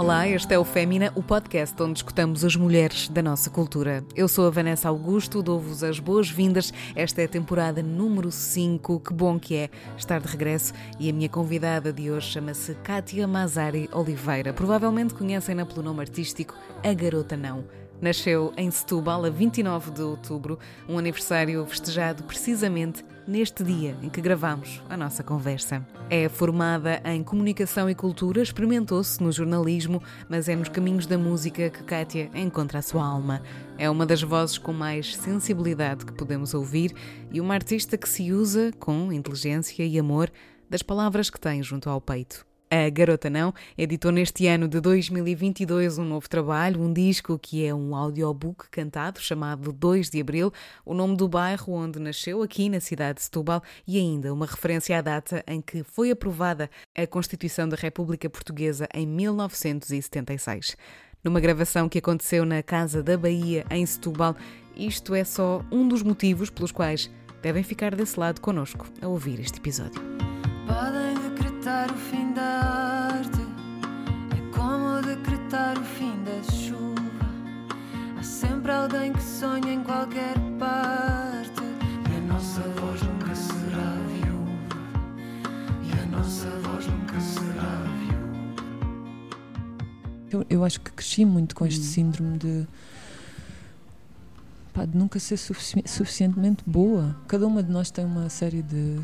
Olá, este é o Fémina, o podcast onde escutamos as mulheres da nossa cultura. Eu sou a Vanessa Augusto, dou-vos as boas-vindas. Esta é a temporada número 5. Que bom que é estar de regresso. E a minha convidada de hoje chama-se Kátia Mazari Oliveira. Provavelmente conhecem-na pelo nome artístico A Garota Não. Nasceu em Setúbal a 29 de outubro, um aniversário festejado precisamente neste dia em que gravamos a nossa conversa. É formada em comunicação e cultura, experimentou-se no jornalismo, mas é nos caminhos da música que Kátia encontra a sua alma. É uma das vozes com mais sensibilidade que podemos ouvir e uma artista que se usa com inteligência e amor das palavras que tem junto ao peito. A Garota Não editou neste ano de 2022 um novo trabalho, um disco que é um audiobook cantado chamado 2 de Abril, o nome do bairro onde nasceu, aqui na cidade de Setúbal, e ainda uma referência à data em que foi aprovada a Constituição da República Portuguesa em 1976. Numa gravação que aconteceu na Casa da Bahia, em Setúbal, isto é só um dos motivos pelos quais devem ficar desse lado connosco a ouvir este episódio. Decretar o fim da arte, é como decretar o fim da chuva. Há sempre alguém que sonha em qualquer parte, e a nossa voz nunca será viúva, e a nossa voz nunca será viúva. Eu, eu acho que cresci muito com este síndrome de, pá, de nunca ser sufici- suficientemente boa. Cada uma de nós tem uma série de,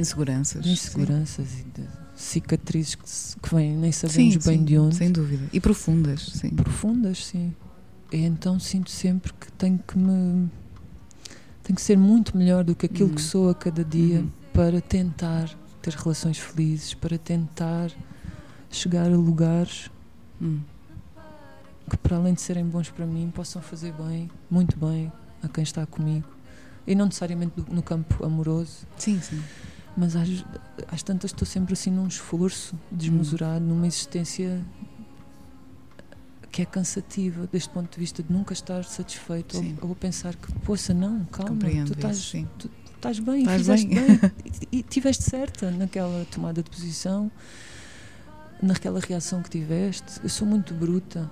Inseguranças. inseguranças e de cicatrizes que, se- que vêm, nem Sim, sabemos bem sim, de onde. Sem dúvida. E profundas, sim. Profundas, sim. E então sinto sempre que tenho que me. Tenho que ser muito melhor do que aquilo Uhum. que sou a cada dia Uhum. para tentar ter relações felizes, para tentar chegar a lugares Hum. que para além de serem bons para mim possam fazer bem, muito bem a quem está comigo e não necessariamente no campo amoroso Sim, sim. Mas às, às tantas estou sempre assim num esforço desmesurado numa existência que é cansativa deste ponto de vista de nunca estar satisfeito ou, ou pensar que poça não, calma Compreendo tu estás, isso, sim. estás bem, Estás fizeste bem. bem, e, e tiveste certa naquela tomada de posição naquela reação que tiveste. Eu sou muito bruta.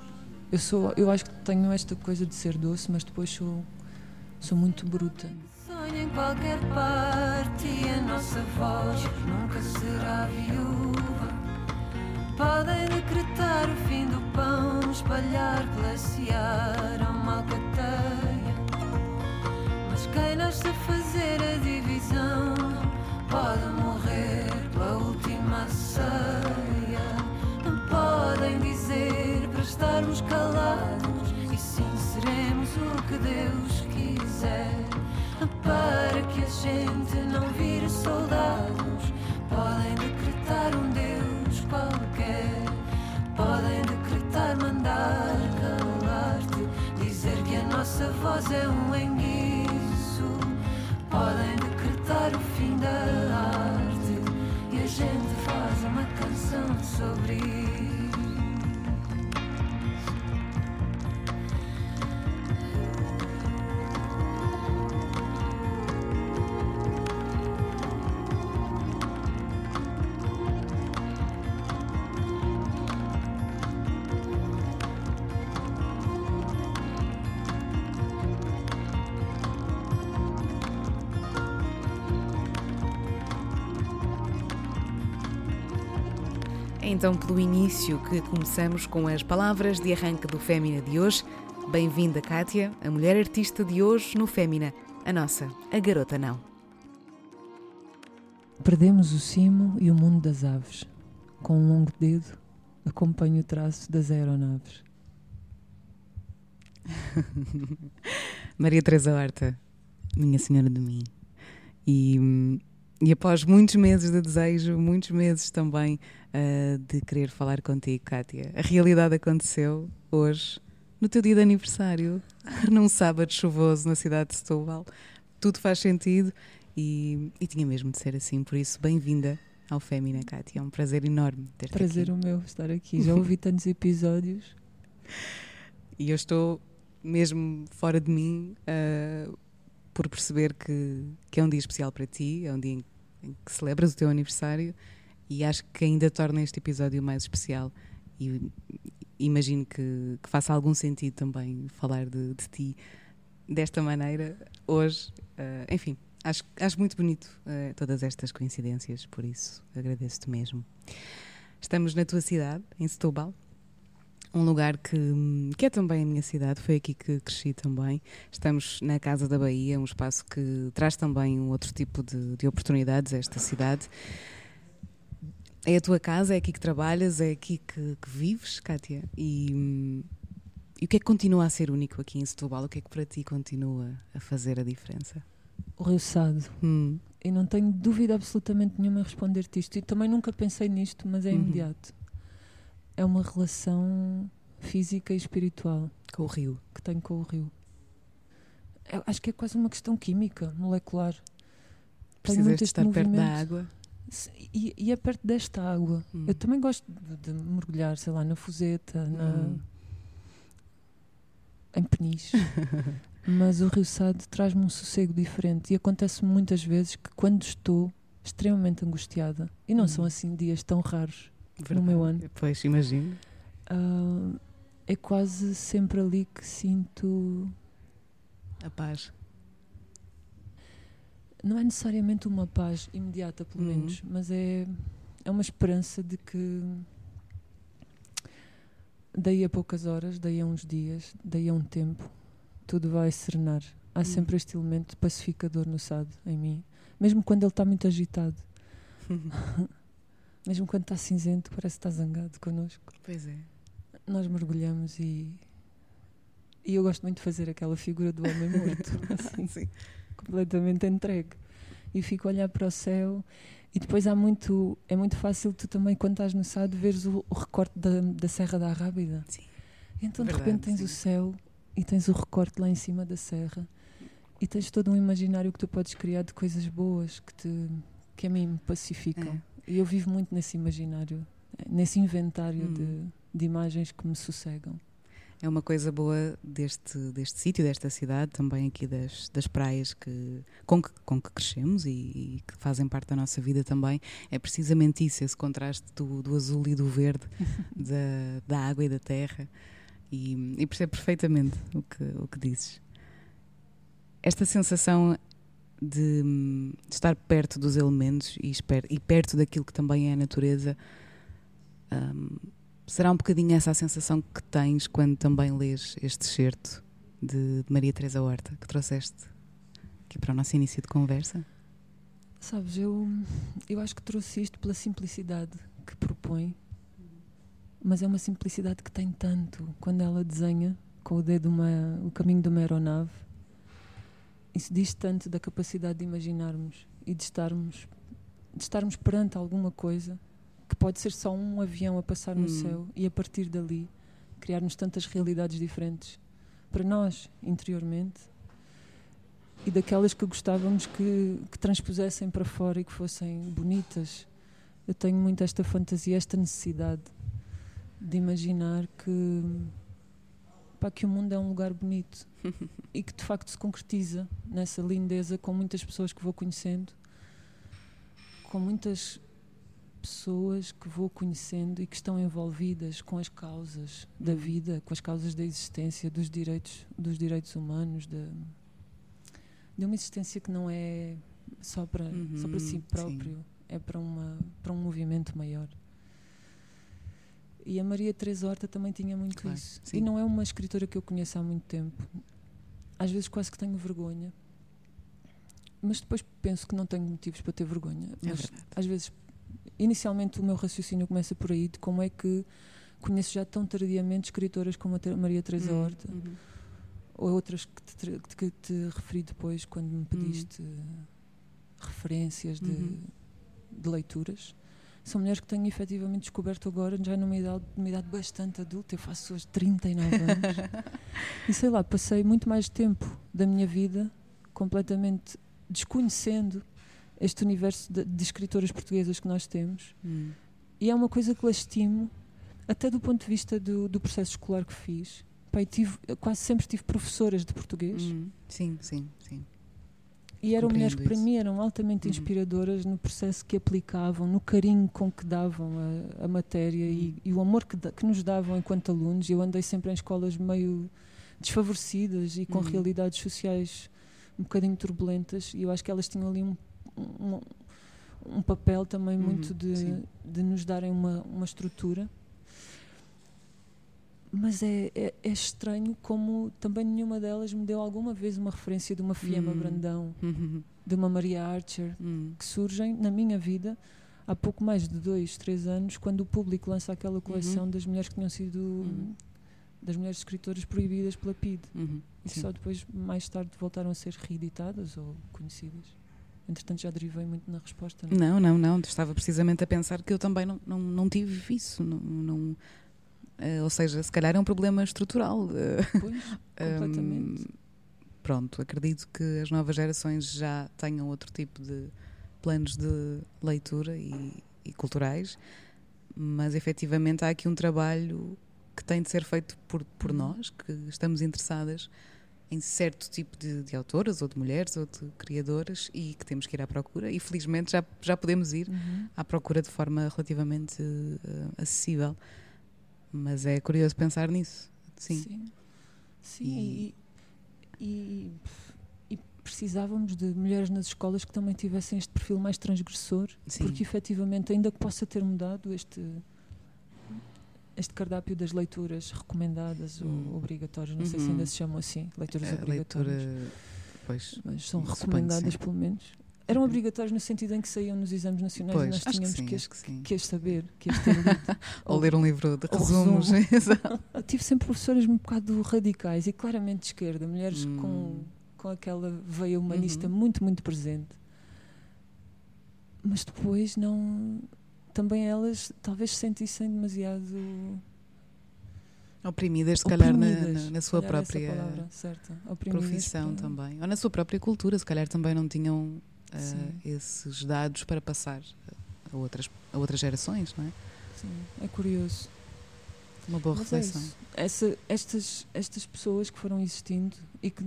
Eu sou eu acho que tenho esta coisa de ser doce mas depois sou sou muito bruta Sonha em qualquer parte e a nossa voz nunca será viúva. Podem decretar o fim do pão, espalhar pela seara uma alcateia. Mas quem nasce a fazer a divisão pode morrer pela última ceia. Não podem dizer para estarmos calados e sim seremos o que Deus quiser. Para que a gente não vire soldados, podem decretar um Deus qualquer. Podem decretar mandar calar-te, dizer que a nossa voz é um enguiço. Podem decretar o fim da arte e a gente faz uma canção sobre isso. É então pelo início que começamos com as palavras de arranque do Fémina de hoje. Bem-vinda, Kátia, a mulher artista de hoje no Fémina, a nossa, a garota não. Perdemos o cimo e o mundo das aves. Com um longo dedo, acompanho o traço das aeronaves. Maria Teresa Horta, minha senhora de mim. E, hum, e após muitos meses de desejo, muitos meses também ah, de querer falar contigo, Kátia, a realidade aconteceu hoje, no teu dia de aniversário, num sábado chuvoso na cidade de Setúbal. Tudo faz sentido e, e tinha mesmo de ser assim, por isso, bem-vinda ao Fémina, Kátia. É um prazer enorme ter-te Prazer aqui. o meu estar aqui. Já ouvi tantos episódios. E eu estou mesmo fora de mim ah, por perceber que, que é um dia especial para ti, é um dia em, em que celebras o teu aniversário e acho que ainda torna este episódio mais especial e imagino que, que, faça algum sentido também falar de, de ti desta maneira hoje. Uh, enfim, acho, acho muito bonito uh, todas estas coincidências, por isso agradeço-te mesmo. Estamos na tua cidade, em Setúbal, um lugar que, que é também a minha cidade, foi aqui que cresci também. Estamos na Casa da Bahia, um espaço que traz também um outro tipo de, de oportunidades a esta cidade. É a tua casa, é aqui que trabalhas, é aqui que, que vives, Kátia. E, e o que é que continua a ser único aqui em Setúbal? O que é que para ti continua a fazer a diferença? O Rio Sado. Hum. E não tenho dúvida absolutamente nenhuma em responder-te isto. E também nunca pensei nisto, mas é uhum. imediato. É uma relação física e espiritual. Com o rio. Que tenho com o rio. Eu acho que é quase uma questão química, molecular. Precisas de estar movimento. perto da água? E, e, é perto desta água. Hum. Eu também gosto de, de, mergulhar, sei lá, na Fuseta, na, hum. em Peniche. Mas o Rio Sado traz-me um sossego diferente e acontece muitas vezes que quando estou extremamente angustiada, e não hum. são assim dias tão raros Verdade. no meu ano. Pois, imagino. Uh, é quase sempre ali que sinto a paz não é necessariamente uma paz imediata, pelo uhum. menos, mas é, é uma esperança de que daí a poucas horas, daí a uns dias, daí a um tempo, tudo vai serenar. Há uhum. sempre este elemento pacificador no SAD em mim, mesmo quando ele está muito agitado. mesmo quando está cinzento, parece que está zangado connosco. Pois é. Nós mergulhamos e. E eu gosto muito de fazer aquela figura do homem morto. assim. Sim completamente entregue. E fico a olhar para o céu e depois há muito, é muito fácil tu também, quando estás no Sado, veres o, o recorte da, da Serra da Arrábida. Sim. Então Verdade, de repente tens sim. o céu e tens o recorte lá em cima da serra e tens todo um imaginário que tu podes criar de coisas boas que, te, que a mim me pacificam. É. E eu vivo muito nesse imaginário, nesse inventário hum. de, de imagens que me sossegam é uma coisa boa deste, deste sítio, desta cidade, também aqui das, das praias que, com, que, com que crescemos e, e, que fazem parte da nossa vida também. É precisamente isso, esse contraste do, do azul e do verde, da, da água e da terra. E, e percebo perfeitamente o que, o que dizes. Esta sensação de, de estar perto dos elementos e, esper, e, perto daquilo que também é a natureza. Um, será um bocadinho essa a sensação que tens quando também lês este certo de, de Maria Teresa Horta que trouxeste aqui para o nosso início de conversa? Sabes, eu, eu acho que trouxe isto pela simplicidade que propõe, mas é uma simplicidade que tem tanto quando ela desenha com o dedo uma, o caminho de uma aeronave. Isso diz tanto da capacidade de imaginarmos e de estarmos, de estarmos perante alguma coisa que pode ser só um avião a passar no hum. céu e a partir dali criarmos tantas realidades diferentes para nós interiormente e daquelas que gostávamos que, que transpusessem para fora e que fossem bonitas. Eu tenho muito esta fantasia, esta necessidade de imaginar que, que o mundo é um lugar bonito e que de facto se concretiza nessa lindeza com muitas pessoas que vou conhecendo, com muitas pessoas que vou conhecendo e que estão envolvidas com as causas da uhum. vida, com as causas da existência, dos direitos, dos direitos humanos, de, de uma existência que não é só para, uhum, só para si próprio, sim. é para, uma, para um movimento maior. E a Maria Teresa Horta também tinha muito claro, isso. Sim. E não é uma escritora que eu conheço há muito tempo. Às vezes quase que tenho vergonha. Mas depois penso que não tenho motivos para ter vergonha. É mas é às vezes inicialmente o meu raciocínio começa por aí de como é que conheço já tão tardiamente escritoras como a Maria Teresa uhum, Horta uhum. ou outras que te, que te, referi depois quando me pediste uhum. referências de, uhum. de, leituras são mulheres que tenho efetivamente descoberto agora já numa idade, numa idade bastante adulta eu faço hoje 39 anos e sei lá, passei muito mais tempo da minha vida completamente desconhecendo este universo de, de escritoras portuguesas que nós temos. Hum. E é uma coisa que lastimo, até do ponto de vista do, do processo escolar que fiz. Pai, tive, quase sempre tive professoras de português. Hum. Sim, sim, sim. E eram mulheres que para mim eram altamente Uhum. inspiradoras no processo que aplicavam, no carinho com que davam a, a matéria e, Uhum. e o amor que, da- que nos davam enquanto alunos. Eu andei sempre em escolas meio desfavorecidas e com Uhum. realidades sociais um bocadinho turbulentas e eu acho que elas tinham ali um, um, um papel também Uhum, muito de, de nos darem uma, uma estrutura. Mas é, é, é estranho como também nenhuma delas me deu alguma vez uma referência de uma Fiamma Hum. Brandão, Uhum. de uma Maria Archer, Hum. que surgem na minha vida há pouco mais de dois, três anos, quando o público lança aquela coleção das mulheres que tinham sido Uhum. das mulheres escritoras proibidas pela PID. Uhum. E Sim. só depois, mais tarde, voltaram a ser reeditadas ou conhecidas. Entretanto, já derivei muito na resposta. não é? Não, não, não. Estava precisamente a pensar que eu também não, não, não tive isso. Não, não- eh, ou seja, se calhar é um problema estrutural. eh, Pois, completamente. Hum, pronto, acredito que as novas gerações já tenham outro tipo de planos de leitura e, e culturais, mas efetivamente há aqui um trabalho que tem de ser feito por, por Uhum. nós, que estamos interessadas em certo tipo de, de autoras ou de mulheres ou de criadoras e que temos que ir à procura e felizmente já, já podemos ir Uhum. à procura de forma relativamente eh, acessível. Mas é curioso pensar nisso. Sim. Sim, Sim, E- e, e, precisávamos de mulheres nas escolas que também tivessem este perfil mais transgressor, Sim. porque efetivamente, ainda que possa ter mudado este, este cardápio das leituras recomendadas Hum. ou obrigatórias, não sei se Uhum. ainda se chamam assim, leituras A obrigatórias, leitura, pois, mas são recomendadas pelo menos. Eram obrigatórias no sentido em que saíam nos exames nacionais pois e nós acho que tínhamos sim, que, as, que que as saber, que as ter lido. Ou ler um livro de ou resumos. resumo. Tive sempre professoras um bocado radicais e claramente de esquerda, mulheres Hum. com, com aquela veia humanista Uhum. muito, muito presente. Mas depois não. Também elas talvez se sentissem demasiado. Oprimidas, se calhar, na, oprimidas. na- na sua essa própria palavra profissão para- também. Ou na sua própria cultura, se calhar também não tinham. Esses dados para passar a outras, a outras gerações, não é? Sim, é curioso. Uma boa Mas é reflexão. isso. Essa, estas, estas pessoas que foram existindo e que,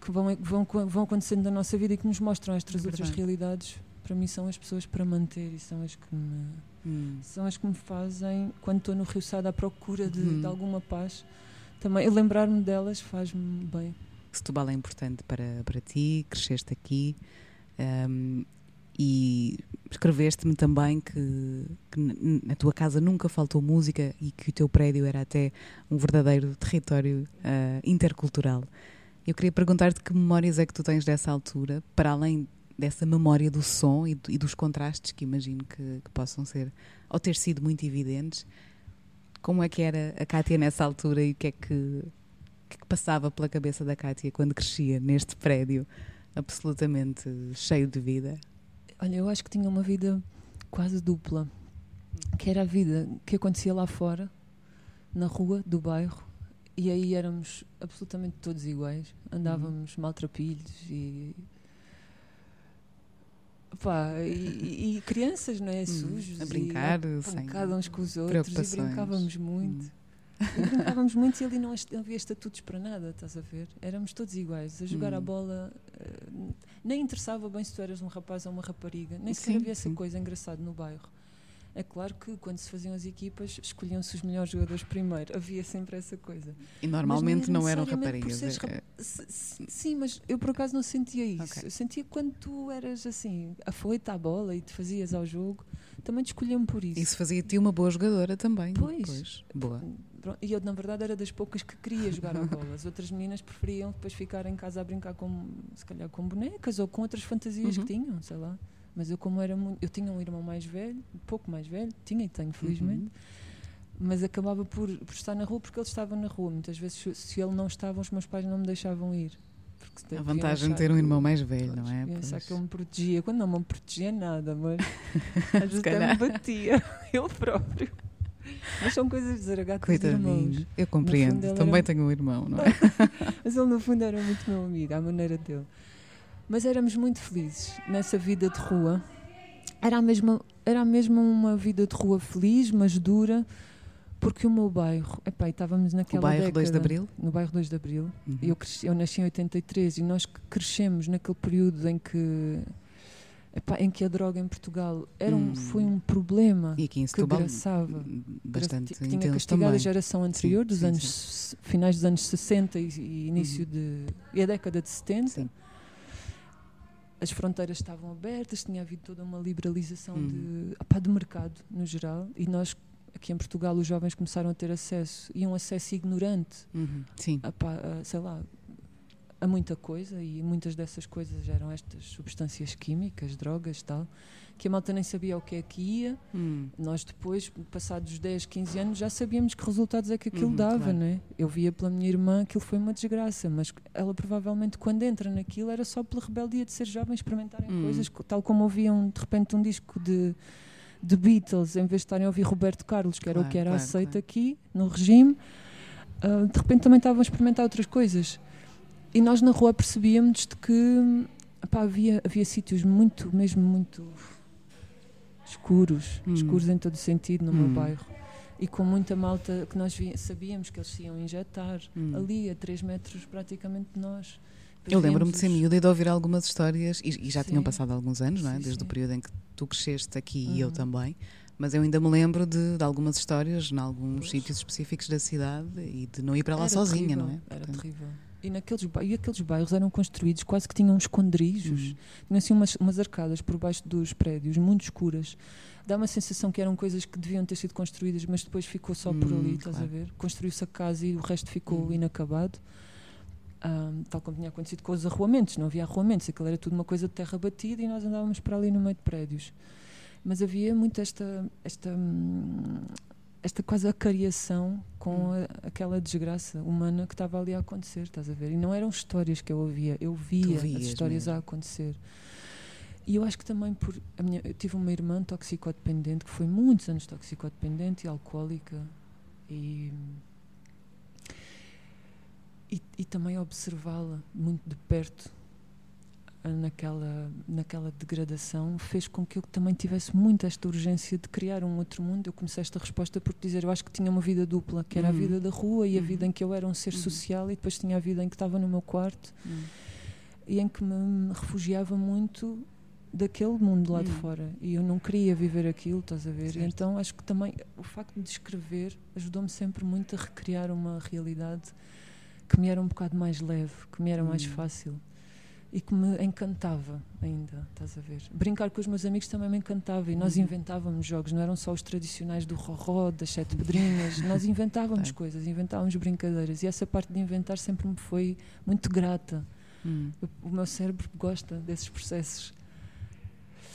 que vão, vão, vão acontecendo na nossa vida e que nos mostram estas É outras realidades, para mim são as pessoas para manter e são as que me, Hum. são as que me fazem, quando estou no Rio Sado à procura de, Uhum. de alguma paz, também lembrar-me delas faz-me bem. Setúbal é importante para, para ti, cresceste aqui ahm, e escreveste-me também que, que na tua casa nunca faltou música e que o teu prédio era até um verdadeiro território ah, intercultural. Eu queria perguntar-te que memórias é que tu tens dessa altura, para além dessa memória do som e, do- e dos contrastes que imagino que, que possam ser, ou ter sido muito evidentes. Como é que era a Cátia nessa altura e o que é que, que é que passava pela cabeça da Cátia quando crescia neste prédio absolutamente cheio de vida? Olha, eu acho que tinha uma vida quase dupla, que era a vida que acontecia lá fora, na rua do bairro, e aí éramos absolutamente todos iguais, andávamos maltrapilhos e. Pá, e, e crianças, não é? Sujos. a brincar, e sem uns com os outros, e brincávamos muito. Hum. E brincávamos muito e ali não havia estatutos para nada, estás a ver? Éramos todos iguais, a jogar a Hum. bola. eh, nem interessava bem se tu eras um rapaz ou uma rapariga, nem sequer Sim, havia essa coisa engraçada no bairro. É claro que quando se faziam as equipas, escolhiam-se os melhores jogadores primeiro. Havia sempre essa coisa. E normalmente não, eram necessariamente por raparigas. é- rap- s- Sim, mas eu por acaso não sentia isso. Ok. Eu sentia quando tu eras assim, afoita à bola e te fazias ao jogo, também te escolhiam por isso. Isso fazia-te uma boa jogadora também. Pois. Boa. Pronto, E eu, na verdade, era das poucas que queria jogar à bola. As outras meninas preferiam depois ficar em casa a brincar com, se calhar, com bonecas ou com outras fantasias Uhum. que tinham, sei lá. Mas eu, como era muito. Eu tinha um irmão mais velho, um pouco mais velho, tinha e tenho, felizmente, Uhum. mas acabava por, por estar na rua porque ele estava na rua. Muitas vezes, se- se ele não estava, os meus pais não me deixavam ir. Porque A vantagem de ter um irmão mais velho, não é? achar Pois. que ele me protegia, quando não me protegia nada, mas às vezes até me batia, ele próprio. Mas são coisas de irmãos. Coitadinho. Eu compreendo. ele Também era- tenho um irmão, não é? Mas ele, no fundo, era muito meu amigo, à maneira dele. Mas éramos muito felizes nessa vida de rua. Era a mesma, era a mesma uma vida de rua feliz, mas dura, Porque o meu bairro, epá, estávamos naquela O bairro década, 2 de Abril? No bairro 2 de Abril. Uhum. Eu, cresci, eu nasci em 83 e nós crescemos naquele período em que epá, em que a droga em Portugal era um, Hum. foi um problema E aqui em que Setúbal, graçava. bastante que tinha castigado também. a geração anterior, Sim, dos sim, anos sim. finais dos anos 60 e, e início de e a década de 70. Sim. As fronteiras estavam abertas, tinha havido toda uma liberalização Uhum. de, opá, de mercado no geral e nós aqui em Portugal os jovens começaram a ter acesso e um acesso ignorante Uhum. Sim. a, sei lá a muita coisa e muitas dessas coisas eram estas substâncias químicas, drogas tal, que a malta nem sabia o que é que ia Hum. nós depois, passados 10, 15 anos, já sabíamos que resultados é que aquilo Uhum, dava, claro. né? Eu via pela minha irmã aquilo foi uma desgraça, mas ela provavelmente quando entra naquilo era só pela rebeldia de ser jovem, experimentarem Hum. coisas, co- tal como ouviam de repente um disco de, de Beatles, em vez de estarem a ouvir Roberto Carlos, que era o Claro, que era claro, aceito claro. aqui no regime, ah, de repente também estavam a experimentar outras coisas. E nós na rua percebíamos de que epá, havia, havia sítios muito, mesmo muito escuros, Hum. escuros em todo o sentido no meu Hum. bairro. E com muita malta que nós vi- sabíamos que eles se iam injetar Hum. ali a 3 metros praticamente de nós. Eu lembro-me de ser miúda e de ouvir algumas histórias, e, e já tinham Sim. passado alguns anos, não é? Sim, Desde o sim. período em que tu cresceste aqui e eu Uhum. também. Mas eu ainda me lembro de, de algumas histórias, em alguns Pois. sítios específicos da cidade, e de não ir para lá Era sozinha, terrível, não é? Era Portanto, terrível. E, naqueles, e aqueles bairros eram construídos quase que tinham esconderijos. Hum. Tinham assim umas, umas arcadas por baixo dos prédios, muito escuras. Dá uma sensação que eram coisas que deviam ter sido construídas, mas depois ficou só por Hum, ali, estás claro. a ver? Construiu-se a casa e o resto ficou Hum. inacabado. Ahm, tal como tinha acontecido com os arruamentos, não havia arruamentos, aquilo era tudo uma coisa de terra batida e nós andávamos para ali no meio de prédios. Mas havia muito esta, esta, hum, esta quase acariação com Hum. a- aquela desgraça humana que estava ali a acontecer, estás a ver? E não eram histórias que eu ouvia, eu via as histórias mesmo. a acontecer. E eu acho que também por. Minha, eu tive uma irmã toxicodependente que foi muitos anos toxicodependente e alcoólica. E. E, e também observá-la muito de perto naquela, naquela degradação fez com que eu também tivesse muito esta urgência de criar um outro mundo. Eu comecei esta resposta por dizer: eu acho que tinha uma vida dupla, que era Uhum. a vida da rua e a Uhum. vida em que eu era um ser Uhum. social, e depois tinha a vida em que estava no meu quarto hum. e em que me refugiava muito daquele mundo lá de Hum. fora e eu não queria viver aquilo, estás a ver? E então acho que também o facto de escrever ajudou-me sempre muito a recriar uma realidade que me era um bocado mais leve, que me era mais Hum. fácil e que me encantava ainda, estás a ver? Brincar com os meus amigos também me encantava e nós Uhum. inventávamos jogos, não eram só os tradicionais do roró, das sete pedrinhas, nós inventávamos Claro. coisas, inventávamos brincadeiras e essa parte de inventar sempre me foi muito grata. Hum. O meu cérebro gosta desses processos.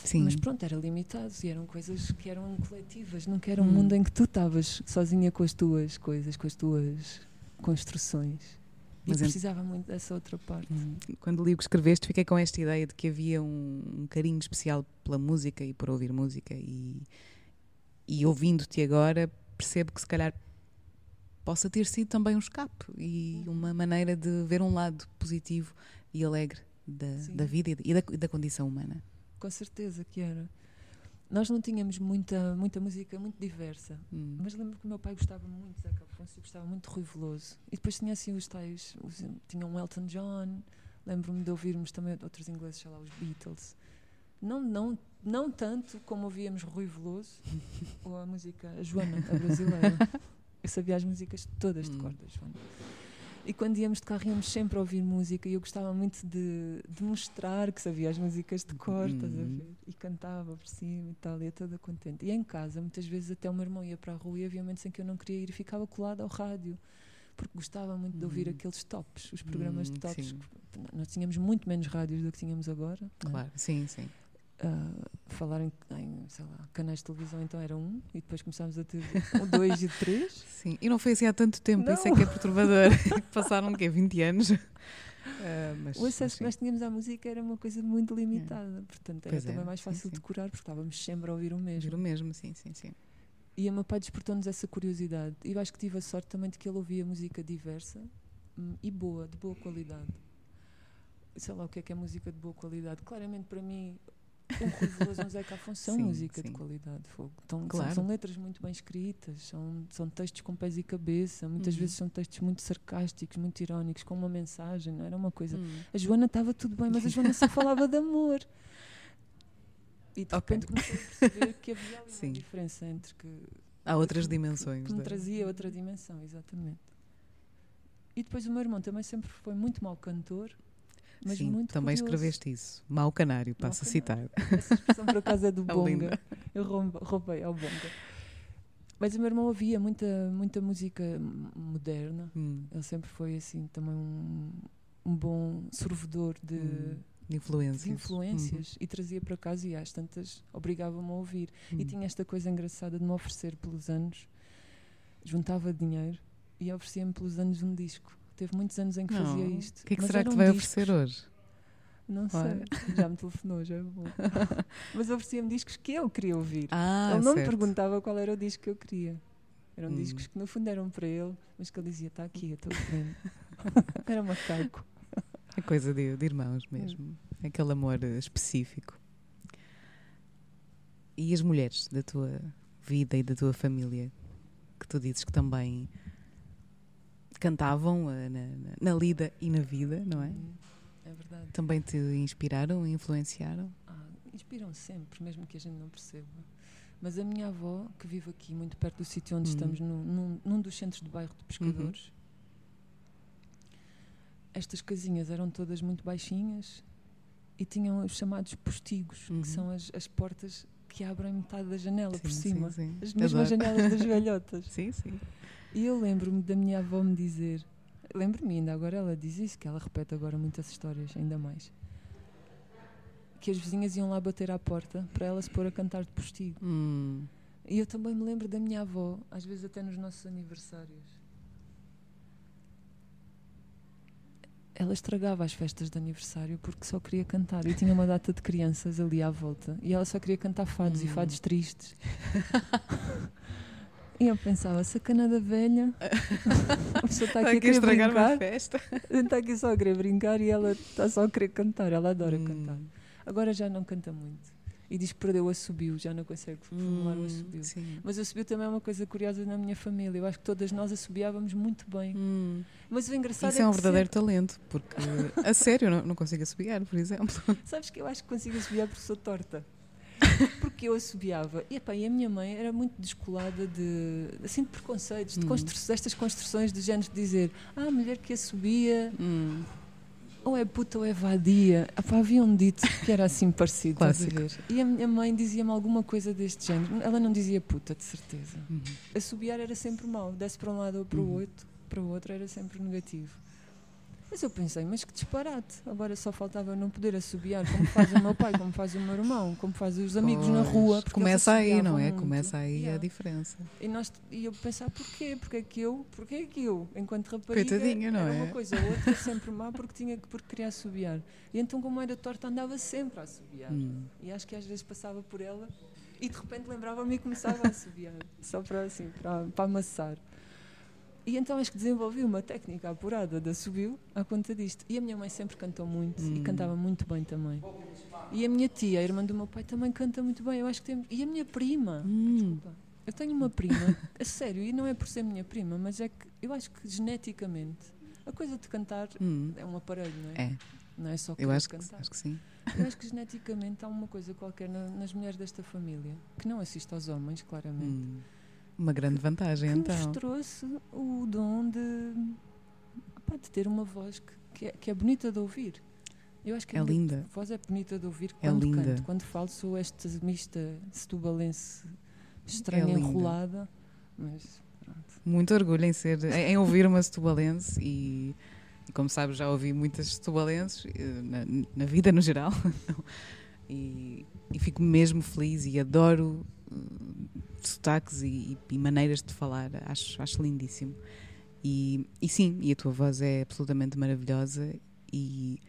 Sim. Mas pronto, era limitado e eram coisas que eram coletivas, nunca era um Hum. mundo em que tu estavas sozinha com as tuas coisas, com as tuas construções. Mas e ent- precisava muito dessa outra parte. Hum. Quando li o que escreveste, fiquei com esta ideia de que havia um, um carinho especial pela música e por ouvir música. E, e ouvindo-te agora, percebo que se calhar possa ter sido também um escape e uma maneira de ver um lado positivo e alegre da, Sim. da vida da- e da, e da condição humana. Com certeza que era. Nós não tínhamos muita, muita música muito diversa. Hum. Mas lembro que o meu pai gostava muito de Zeca Afonso e gostava muito de Rui Veloso. E depois tinha assim os tais, os, tinha um Elton John, lembro-me de ouvirmos também outros ingleses, sei lá, os Beatles. Não, não, não tanto como ouvíamos Rui Veloso ou a música a Joana, a brasileira. Eu sabia as músicas todas de Hum. cor da Joana. E quando íamos de carro íamos sempre a ouvir música e eu gostava muito de, de mostrar que sabia as músicas de cor, estás a Hum. ver? E cantava por cima e tal, ia toda contente. E em casa, muitas vezes até o meu irmão ia para a rua e havia momentos em que eu não queria ir e ficava colada ao rádio. Porque gostava muito de ouvir Hum. aqueles tops, os programas de Hum, tops. sim. que- Nós tínhamos muito menos rádios do que tínhamos agora. é? Claro, sim, sim. Ah, falar em, em, lá, canais de televisão então era um e depois começámos a ter o dois e o três. Sim, e não foi assim há tanto tempo, isso é Não. que é perturbador. Passaram o quê? 20 anos? Ah, mas, O acesso que nós tínhamos à música era uma coisa muito limitada, portanto era Pois também era, mais fácil sim. de curar porque estávamos sempre a ouvir o mesmo. Juro mesmo, sim, sim, sim. E o meu pai despertou-nos essa curiosidade. E eu acho que tive a sorte também de que ele ouvia música diversa hum, e boa, de boa qualidade. Sei lá o que é que é música de boa qualidade. Claramente para mim O Rui Veloso e o Zeca Afonso são Sim, música sim. de qualidade. Fogo. Então, são- Claro. são, letras muito bem escritas, são, são textos com pés e cabeça, muitas Uhum. vezes são textos muito sarcásticos, muito irónicos, com uma mensagem, não era uma coisa. Hum. A Joana estava tudo bem, mas a Joana só falava de amor. E de Ok. repente comecei a perceber que havia ali uma diferença entre que, Há outras que- dimensões. que me da- trazia outra dimensão, exatamente. E depois o meu irmão também sempre foi muito mau cantor, mas Sim, muito também curioso. escreveste isso. Mau canário, Mau passo a canário. citar. Essa expressão por acaso é do É Bonga. linda. Eu roubei, ao Bonga. Mas o meu irmão ouvia muita, muita música moderna. Hum, Ele sempre foi assim também um, um bom sorvedor de, hum, de influências. de influências e trazia para casa e às tantas obrigava-me a ouvir. Uhum. E tinha esta coisa engraçada de me oferecer pelos anos, juntava dinheiro e oferecia-me pelos anos um disco. Teve muitos anos em que Não. fazia isto. O que é que será que te vai discos. oferecer hoje? Não sei, já me telefonou, já é bom. Mas oferecia-me discos que eu queria ouvir. Ah, ele não me certo. perguntava qual era o disco que eu queria. Eram Hum. discos que no fundo eram para ele, mas que ele dizia: está aqui, eu estou vendo. era macaco. É coisa de, de irmãos Hum. mesmo. Aquele amor eh, específico. E as mulheres da tua vida e da tua família, que tu dizes que também cantavam eh, na, na- na lida e na vida, não é? Hum, É verdade. Também te inspiraram influenciaram? Ah, inspiram sempre, mesmo que a gente não perceba. Mas a minha avó, que vive aqui, muito perto do sítio onde Uhum. estamos, num, num, num dos centros de bairro de pescadores, Uhum. estas casinhas eram todas muito baixinhas e tinham os chamados postigos, Uhum. que são as, as portas que abrem metade da janela por Sim, cima. Sim, sim. As mesmas Adoro. janelas das velhotas. Sim, sim. E eu lembro-me da minha avó me dizer, lembro-me ainda agora, ela diz isso, que ela repete agora muitas histórias, ainda mais. Que as vizinhas iam lá bater à porta para ela se pôr a cantar de postigo. Hum, E eu também me lembro da minha avó, às vezes até nos nossos aniversários. Ela estragava as festas de aniversário porque só queria cantar. E tinha uma data de crianças ali à volta. E ela só queria cantar fados e Hum. fados tristes. e eu pensava, sacana da velha. A pessoa está Está aqui a querer estragar uma brincar. festa. Está aqui só a querer brincar e ela está só a querer cantar. Ela adora Hum. cantar. Agora já não canta muito. E diz que perdeu o assobio, já não consegue formular o Hum, assobio. sim. Mas o assobio também é uma coisa curiosa na minha família. Eu acho que todas nós assobiávamos muito bem. Hum. Mas o engraçado Isso é um que verdadeiro talento, porque a sério não, não consigo assobiar, por exemplo. sempre- Sabes que eu acho que consigo assobiar porque sou torta. Porque eu assobiava. E, epá, e a minha mãe era muito descolada de, assim, de preconceitos, de Hum. constru destas construções de género de dizer ah, a mulher que assobia Hum. ou é puta ou é vadia. Havia um dito que era assim parecido. Clássico. E a minha mãe dizia-me alguma coisa deste género. Ela não dizia puta, de certeza. Uhum. assobiar era sempre mau, desce para um lado ou para o Uhum. outro, para o outro era sempre negativo. Mas eu pensei, mas que disparate, agora só faltava não poder assobiar como faz o meu pai, como faz o meu irmão, como faz os amigos na Pois. rua. porque Começa aí, não é? muito. Começa aí a Yeah. diferença. E, nós, e eu pensar, porquê? Porque é que eu, porque é que eu, enquanto rapariga, Coitadinha, não era é? uma coisa ou outra sempre má porque, tinha, que- porque queria assobiar. E então, como era torta, andava sempre a assobiar. Hum. E acho que às vezes passava por ela e de repente lembrava-me e começava a assobiar, só para assim, para, para amassar. E então acho que desenvolvi uma técnica apurada de assobio à conta disto. E a minha mãe sempre cantou muito e Hum. cantava muito bem também. E a minha tia, a irmã do meu pai, também canta muito bem. Eu acho que tem... E a minha prima. Hum. Desculpa. Eu tenho uma prima, a sério, e não é por ser minha prima, mas é que eu acho que geneticamente a coisa de cantar Hum. é um aparelho, não é? É, Não é só eu acho que, cantar. acho que sim. Eu acho que geneticamente há uma coisa qualquer na- nas mulheres desta família que não assiste aos homens, claramente. Hum. Uma grande vantagem, que então. nos trouxe o dom de, pá, de ter uma voz que, que, é, que é bonita de ouvir. Eu acho que É a linda. voz é bonita de ouvir É quando linda. canto. Quando falo, sou esta mista setubalense estranha, É enrolada. Mas. Muito orgulho em ser, em, ouvir uma setubalense e, como sabes já ouvi muitas setubalenses eh, na, na vida no geral e, e fico mesmo feliz e adoro eh, sotaques e, e maneiras de falar, acho, acho lindíssimo. E, e sim, e a tua voz é absolutamente maravilhosa e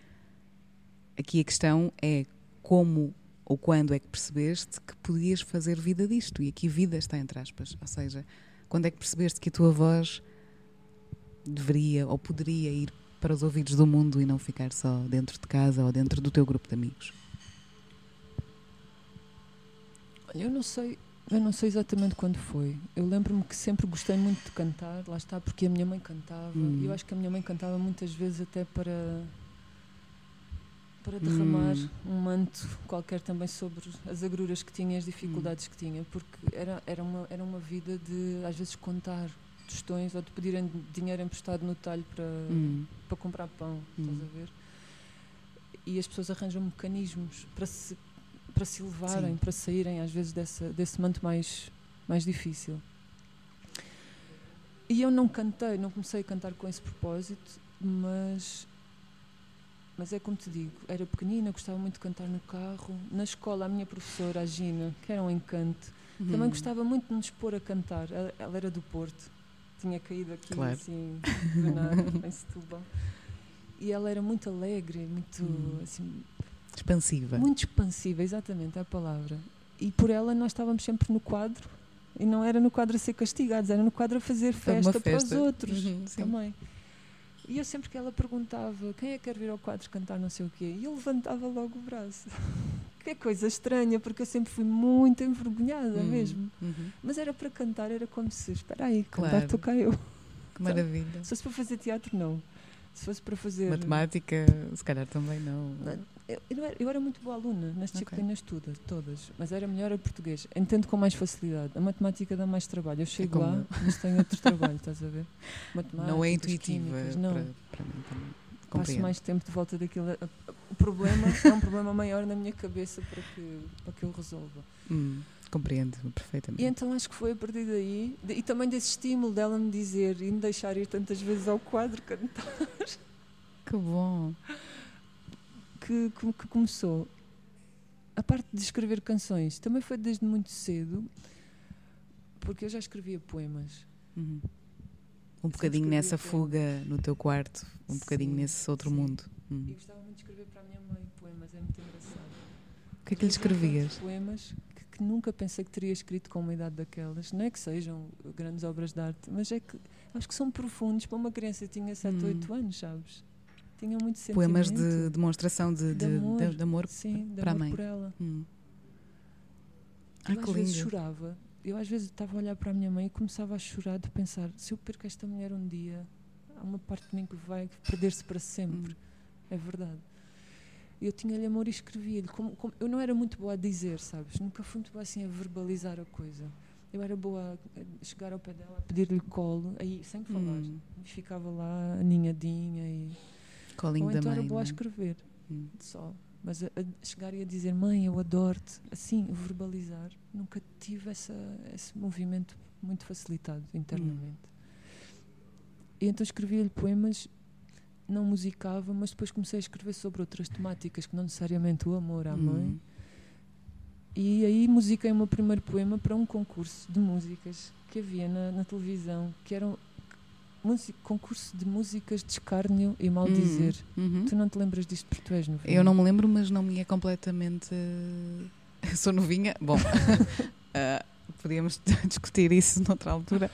aqui a questão é como ou quando é que percebeste que podias fazer vida disto? E aqui vida está entre aspas, ou seja, quando é que percebeste que a tua voz deveria ou poderia ir para os ouvidos do mundo e não ficar só dentro de casa ou dentro do teu grupo de amigos? Eu não sei, eu não sei exatamente quando foi. Eu lembro-me que sempre gostei muito de cantar, lá está, porque a minha mãe cantava. Hum. E eu acho que a minha mãe cantava muitas vezes até para para derramar Hum. um manto qualquer também sobre as agruras que tinha, as dificuldades que tinha, porque era, era, uma, era uma vida de às vezes contar tostões ou de pedirem dinheiro emprestado no talho para, Hum. para comprar pão, Hum. estás a ver? E as pessoas arranjam mecanismos para se, para se elevarem, Sim. para saírem às vezes dessa, desse manto mais, mais difícil. E eu não cantei, não comecei a cantar com esse propósito, mas, mas é como te digo, era pequenina, gostava muito de cantar no carro. Na escola, a minha professora, a Gina, que era um encanto, também Hum. gostava muito de nos pôr a cantar. Ela, ela era do Porto, tinha caído aqui Claro. assim, do nada, em Setúbal. E ela era muito alegre, muito, Hum. assim, Expansiva. muito expansiva, exatamente, é a palavra. E por ela nós estávamos sempre no quadro, e não era no quadro a ser castigados, era no quadro a fazer uma festa, para os festa. outros Uhum, também. E eu sempre que ela perguntava quem é que quer vir ao quadro cantar não sei o quê, e eu levantava logo o braço. que é coisa estranha, porque eu sempre fui muito envergonhada Hum. mesmo. Uhum. Mas era para cantar, era como se, espera aí, cantar Claro. estou cá eu. Que maravilha. Se fosse para fazer teatro, não. Se fosse para fazer. Matemática, se calhar também não. Eu, eu eu era muito boa aluna nas disciplinas todas, todas, mas era melhor a português. Entendo com mais facilidade. A matemática dá mais trabalho. Eu chego como lá, eu. mas tenho outro trabalho, estás a ver? Matemática, Não é intuitiva não. para, para mim também. Passo mais tempo de volta daquilo. O problema é um problema maior na minha cabeça para que, para que eu resolva. Hum, compreendo perfeitamente. E então acho que foi a partir daí, e também desse estímulo dela me dizer e me deixar ir tantas vezes ao quadro cantar, Que bom. Que, que, que começou. A parte de escrever canções também foi desde muito cedo, porque eu já escrevia poemas. Uhum. Um bocadinho nessa poemas. fuga no teu quarto, um bocadinho Sim, nesse outro sim. mundo. Hum. E gostava muito de escrever para a minha mãe poemas, é muito engraçado. O que é que lhe escrevias? Poemas que, que nunca pensei que teria escrito com uma idade daquelas. Não é que sejam grandes obras de arte, mas é que acho que são profundos para uma criança que tinha 7 ou Hum. 8 anos, sabes? Tinham muito sentimento. Poemas de demonstração de, De de, amor. de- amor. Sim, para a amor mãe. por ela. Hum. Ai, eu às vezes lindo. chorava. Eu às vezes estava a olhar para a minha mãe e começava a chorar de pensar, se eu perco esta mulher um dia, há uma parte de mim que vai perder-se para sempre. Hum. É verdade. Eu tinha-lhe amor e escrevia-lhe. Como, como- eu não era muito boa a dizer, sabes? Nunca fui muito boa assim a verbalizar a coisa. Eu era boa a chegar ao pé dela, a pedir-lhe colo, aí, sem falar. Hum. Ficava lá aninhadinha e... Colinho Ou então mãe. era boa a é? escrever, Hum. só. Mas a, a chegar e a dizer, mãe, eu adoro-te, assim, verbalizar, nunca tive essa, esse movimento muito facilitado internamente. E então escrevia-lhe poemas, não musicava, mas depois comecei a escrever sobre outras temáticas, que não necessariamente o amor à mãe. Hum. E aí musiquei o meu primeiro poema para um concurso de músicas que havia na, na televisão, que era um música- concurso de músicas de escárnio e mal dizer. Uhum. Tu não te lembras disto porque tu és novinho? Eu não me lembro, mas não me é completamente. eh, Sou novinha. Bom, ah, podíamos discutir isso noutra altura,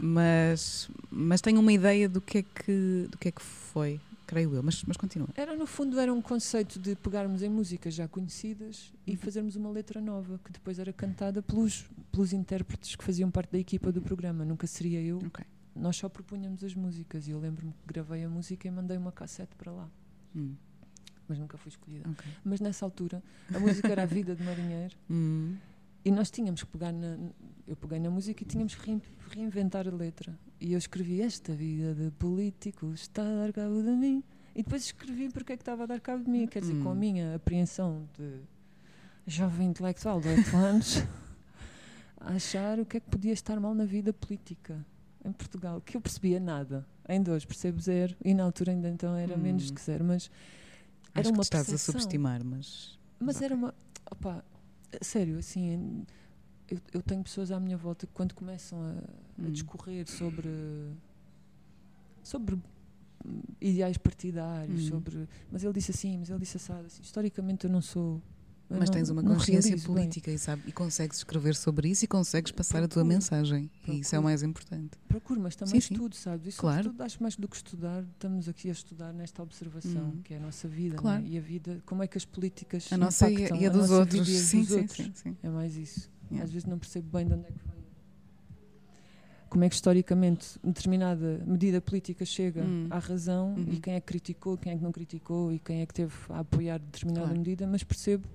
mas, mas tenho uma ideia do que é que, do que, é que foi, creio eu. Mas, mas continua. Era, no fundo, era um conceito de pegarmos em músicas já conhecidas e Uhum. fazermos uma letra nova, que depois era cantada pelos, pelos intérpretes que faziam parte da equipa do programa. Nunca seria eu. Ok. Nós só propunhamos as músicas e eu lembro-me que gravei a música e mandei uma cassete para lá, Hum, mas nunca fui escolhida. ok. Mas nessa altura, a música era A Vida de Marinheiro Hum, e nós tínhamos que pegar na. Eu peguei na música e tínhamos que rein- reinventar a letra. E eu escrevi: Esta vida de político está a dar cabo de mim. E depois escrevi porque é que estava a dar cabo de mim. Quer dizer, com a Hum. minha apreensão de jovem intelectual de 8 anos, a achar o que é que podia estar mal na vida política em Portugal. Que eu percebia nada. Ainda hoje percebo zero. E na altura ainda então era Hum. menos que zero. Mas era acho que uma te estás a subestimar, mas. Mas Ok. era uma. Opa, a sério, assim. Eu, eu tenho pessoas à minha volta que, quando começam a, a Hum. discorrer sobre. sobre hum, ideais partidários, Hum. sobre. Mas ele disse assim, mas ele disse assado. Assim, historicamente eu não sou. Mas não- tens uma não consciência bem. política e, sabe, e consegues escrever sobre isso e consegues passar a tua Procuro. mensagem. E isso é o Procuro. mais importante. Procuro, mas também Sim, sim. estudo, sabes? Isso Claro. estudo, acho mais do que estudar. Estamos aqui a estudar nesta observação, Hum. que é a nossa vida. Claro. é? E a vida, como é que as políticas. A nossa e a, e a dos nossa outros. a Sim, dos sim, outros. sim, sim. É mais isso. Yeah. Às vezes não percebo bem de onde é que vem. Como é que historicamente determinada medida política chega Hum. à razão Uhum. e quem é que criticou, quem é que não criticou e quem é que teve a apoiar determinada Claro. medida, mas percebo.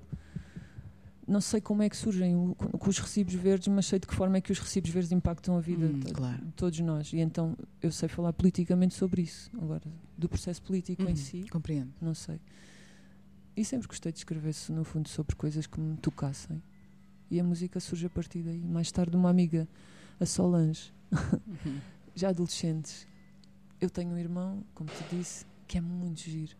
Não sei como é que surgem o- com, os recibos verdes, mas sei de que forma é que os recibos verdes impactam a vida Hum, de, claro. de todos nós. E então eu sei falar politicamente sobre isso. Agora, do processo político Uhum, em si, Compreendo. não sei. E sempre gostei de escrever, se no fundo, sobre coisas que me tocassem. E a música surge a partir daí. Mais tarde, uma amiga, a Solange, Uhum. já adolescentes. Eu tenho um irmão, como te disse, que é muito giro.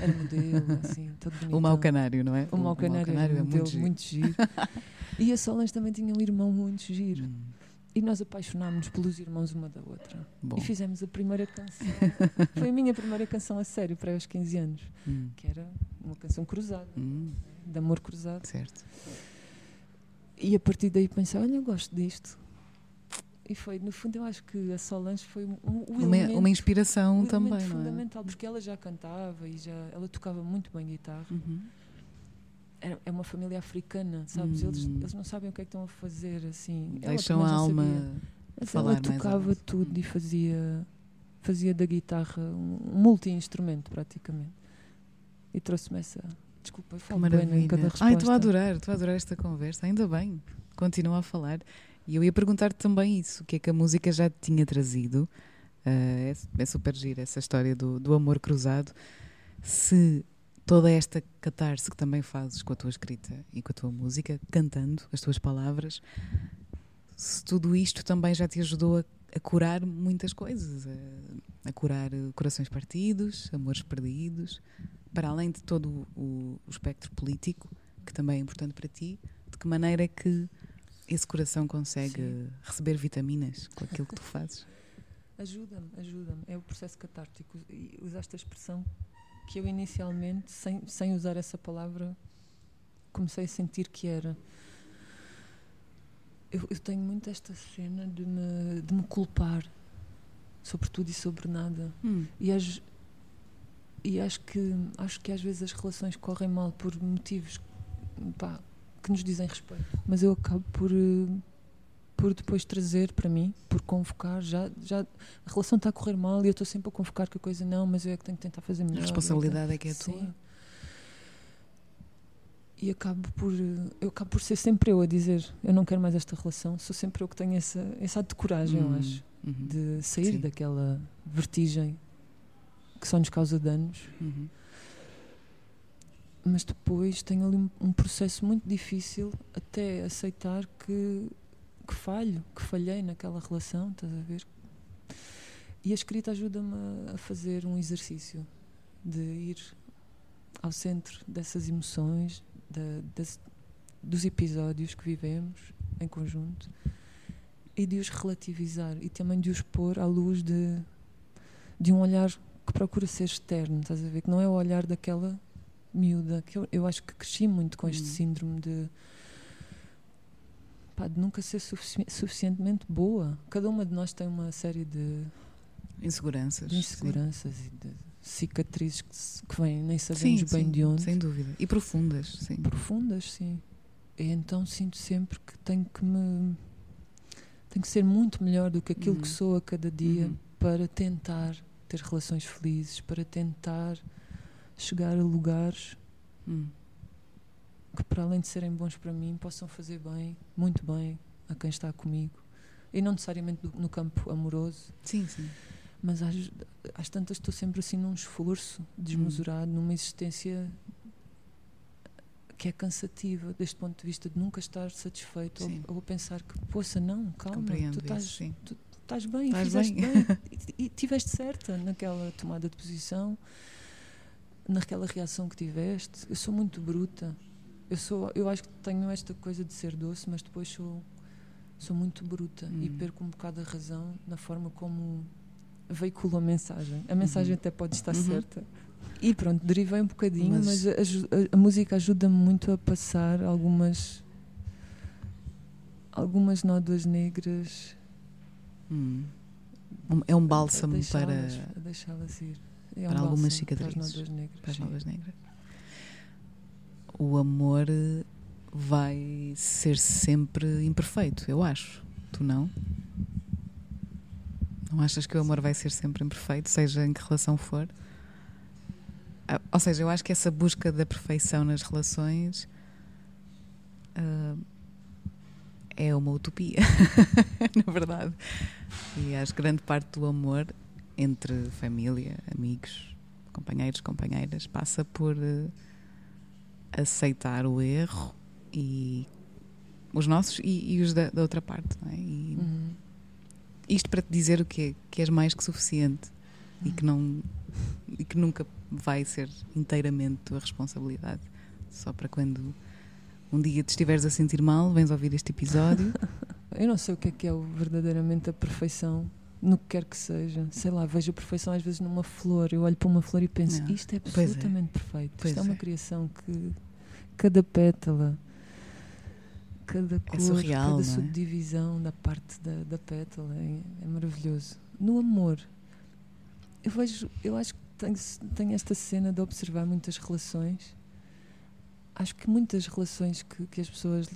Era modelo, assim, todo bonito. O mau canário, não é? O mau canário, era é um muito modelo giro. muito giro. e a Solange também tinha um irmão muito giro. Hum, E nós apaixonámos-nos pelos irmãos uma da outra. Bom. E fizemos a primeira canção. Foi a minha primeira canção a sério, para aos 15 anos. Hum, Que era uma canção cruzada, hum, de amor cruzado. certo. E a partir daí pensei, olha, eu gosto disto. E foi, no fundo, eu acho que a Solange foi um, um, Uma, elemento, uma inspiração o também, não é? fundamental, porque ela já cantava e já ela tocava muito bem guitarra. Uhum. É, é uma família africana, sabes? Eles, Hum. eles não sabem o que é que estão a fazer, assim. Ela Deixam também a alma. Mas falar ela mais tocava tudo e fazia, fazia da guitarra um multi-instrumento, praticamente. E trouxe-me essa. Desculpa, eu falo bem em maravilha. cada resposta. Ai, estou a adorar, estou a adorar esta conversa. Ainda bem, continua a falar. E eu ia perguntar-te também isso: o que é que a música já tinha trazido? Ah, é, é super gira essa história do, do amor cruzado. Se toda esta catarse que também fazes com a tua escrita e com a tua música, cantando as tuas palavras, se tudo isto também já te ajudou a, a curar muitas coisas, a, a curar corações partidos, amores perdidos, para além de todo o, o espectro político, que também é importante para ti, de que maneira é que esse coração consegue Sim. receber vitaminas com aquilo que tu fazes? Ajuda-me, ajuda-me. É o processo catártico. E usaste a expressão que eu inicialmente, sem, sem usar essa palavra, comecei a sentir que era. Eu, eu tenho muito esta cena de me, de me culpar sobre tudo e sobre nada. Hum, E, às- e acho, que, acho que às vezes as relações correm mal por motivos pá, que nos dizem respeito. Mas eu acabo por, eh, por depois trazer para mim, por convocar. Já, já, a relação está a correr mal e eu estou sempre a convocar que a coisa não, mas eu é que tenho que tentar fazer melhor. a responsabilidade é que é Sim. tua. E acabo por, eh, eu acabo por ser sempre eu a dizer: eu não quero mais esta relação. Sou sempre eu que tenho essa, esse ato de coragem, eu Hum, acho, uhum, de sair Sim. daquela vertigem que só nos causa danos. uhum. Mas depois tenho ali um, processo muito difícil até aceitar que, que falho, que falhei naquela relação, estás a ver? E a escrita ajuda-me a, fazer um exercício de ir ao centro dessas emoções, dos episódios que vivemos em conjunto e de os relativizar e também de os pôr à luz de, de um olhar que procura ser externo, estás a ver? Que não é o olhar daquela miúda, que eu, eu acho que cresci muito com este Hum. síndrome de, pá, de nunca ser sufici- suficientemente boa. Cada uma de nós tem uma série de, Inseguranças. de sim. inseguranças e de cicatrizes que, se- que vêm, nem Sim, sabemos bem sim, de onde. Sem dúvida. E profundas, sim. Profundas, sim. E então sinto sempre que tenho que me. Tenho que ser muito melhor do que aquilo Uhum. que sou a cada dia Uhum. para tentar ter relações felizes, para tentar chegar a lugares Hum. que, para além de serem bons para mim, possam fazer bem, muito bem, a quem está comigo. E não necessariamente no campo amoroso, Sim, sim. mas às, às tantas estou sempre assim num esforço desmesurado, numa existência que é cansativa, deste ponto de vista de nunca estar satisfeito ou, ou pensar que, poça, não, calma, Compreendo tu estás, isso, sim. estás bem, Estás fizeste bem. bem, e, e tiveste certa naquela tomada de posição, naquela reação que tiveste. Eu sou muito bruta. Eu sou, eu acho que tenho esta coisa de ser doce, mas depois sou sou muito bruta e Hum. perco um bocado a razão na forma como veiculo a mensagem. A mensagem Uhum. até pode estar Uhum. certa. E pronto, derivei um bocadinho, Mas- mas, a, a- a música ajuda-me muito a passar algumas algumas nódoas negras Hum. Um- É um a bálsamo para, a deixá-las ir. É um para algumas bálsamo cicatrizes. para as novas negras. O amor vai ser sempre imperfeito, eu acho. Tu não? Não achas que o amor vai ser sempre imperfeito, seja em que relação for? Ah, ou seja, eu acho que essa busca da perfeição nas relações uh, é uma utopia, na verdade. E acho que grande parte do amor entre família, amigos, companheiros, companheiras, passa por uh, aceitar o erro e os nossos e, e os da, da, outra parte, é? E, uhum. Isto para te dizer o quê? Que és mais que suficiente uhum. e que não e que nunca vai ser inteiramente tua responsabilidade. Só para quando um dia te estiveres a sentir mal, vens ouvir este episódio. Eu não sei o que é que é verdadeiramente a perfeição no que quer que seja. Sei lá, vejo a perfeição às vezes numa flor. Eu olho para uma flor e penso, não. isto é, é. absolutamente é. perfeito. Pois isto é uma é. criação que cada pétala, cada é cor, é surreal, cada subdivisão da parte da, da pétala é, é, maravilhoso. No amor, eu vejo, eu acho que tenho, tenho esta cena de observar muitas relações. Acho que muitas relações que, que as pessoas